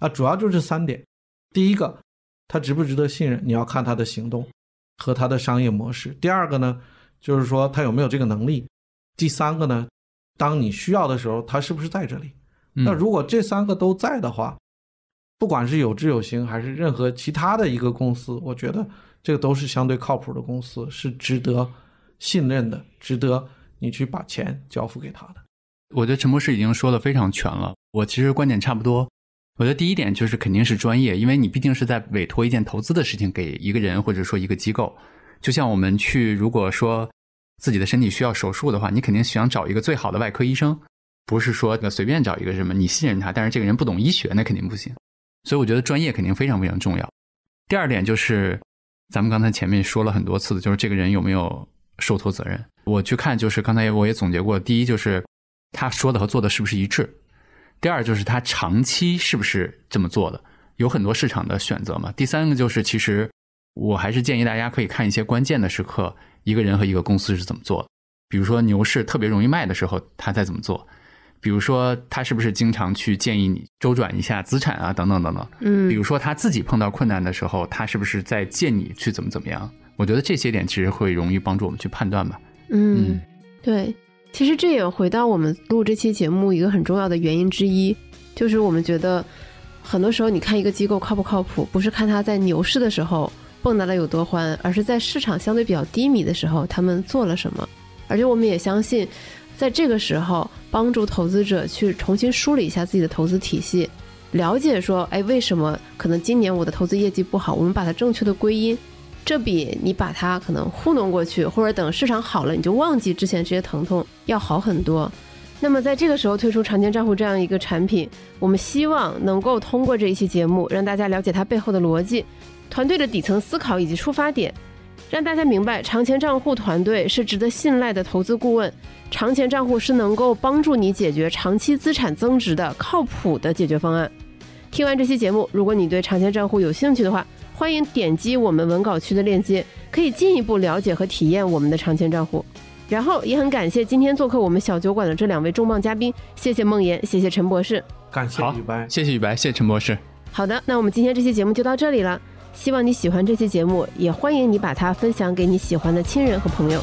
啊？主要就这三点。第一个，他值不值得信任，你要看他的行动和他的商业模式。第二个呢，就是说他有没有这个能力。第三个呢，当你需要的时候，他是不是在这里？嗯那如果这三个都在的话，不管是有知有行还是任何其他的一个公司，我觉得这个都是相对靠谱的公司，是值得信任的，值得你去把钱交付给他的。我觉得陈博士已经说的非常全了。我其实观点差不多。我觉得第一点就是肯定是专业，因为你毕竟是在委托一件投资的事情给一个人或者说一个机构。就像我们去，如果说自己的身体需要手术的话，你肯定想找一个最好的外科医生，不是说随便找一个什么你信任他，但是这个人不懂医学，那肯定不行。所以我觉得专业肯定非常非常重要。第二点就是，咱们刚才前面说了很多次的，就是这个人有没有受托责任。我去看，就是刚才我也总结过，第一就是他说的和做的是不是一致，第二就是他长期是不是这么做的，有很多市场的选择嘛。第三个就是，其实我还是建议大家可以看一些关键的时刻，一个人和一个公司是怎么做的。比如说牛市特别容易卖的时候，他在怎么做？比如说他是不是经常去建议你周转一下资产啊，等等等等。嗯比如说他自己碰到困难的时候，他是不是在建你去怎么怎么样？我觉得这些点其实会容易帮助我们去判断吧。嗯嗯，对，其实这也回到我们录这期节目一个很重要的原因之一，就是我们觉得很多时候你看一个机构靠不靠谱，不是看他在牛市的时候蹦跶的有多欢，而是在市场相对比较低迷的时候他们做了什么。而且我们也相信，在这个时候帮助投资者去重新梳理一下自己的投资体系，了解说，哎，为什么可能今年我的投资业绩不好？我们把它正确的归因。这比你把它可能糊弄过去，或者等市场好了你就忘记之前这些疼痛要好很多。那么在这个时候推出长钱账户这样一个产品，我们希望能够通过这一期节目让大家了解它背后的逻辑、团队的底层思考以及出发点，让大家明白长钱账户团队是值得信赖的投资顾问，长钱账户是能够帮助你解决长期资产增值的靠谱的解决方案。听完这期节目，如果你对长钱账户有兴趣的话，欢迎点击我们文稿区的链接，可以进一步了解和体验我们的长钱账户。然后也很感谢今天做客我们小酒馆的这两位重磅嘉宾，谢谢梦妍，谢谢陈博士。感谢好李白，谢谢宇白，谢谢陈博士。好的，那我们今天这期节目就到这里了。希望你喜欢这期节目，也欢迎你把它分享给你喜欢的亲人和朋友。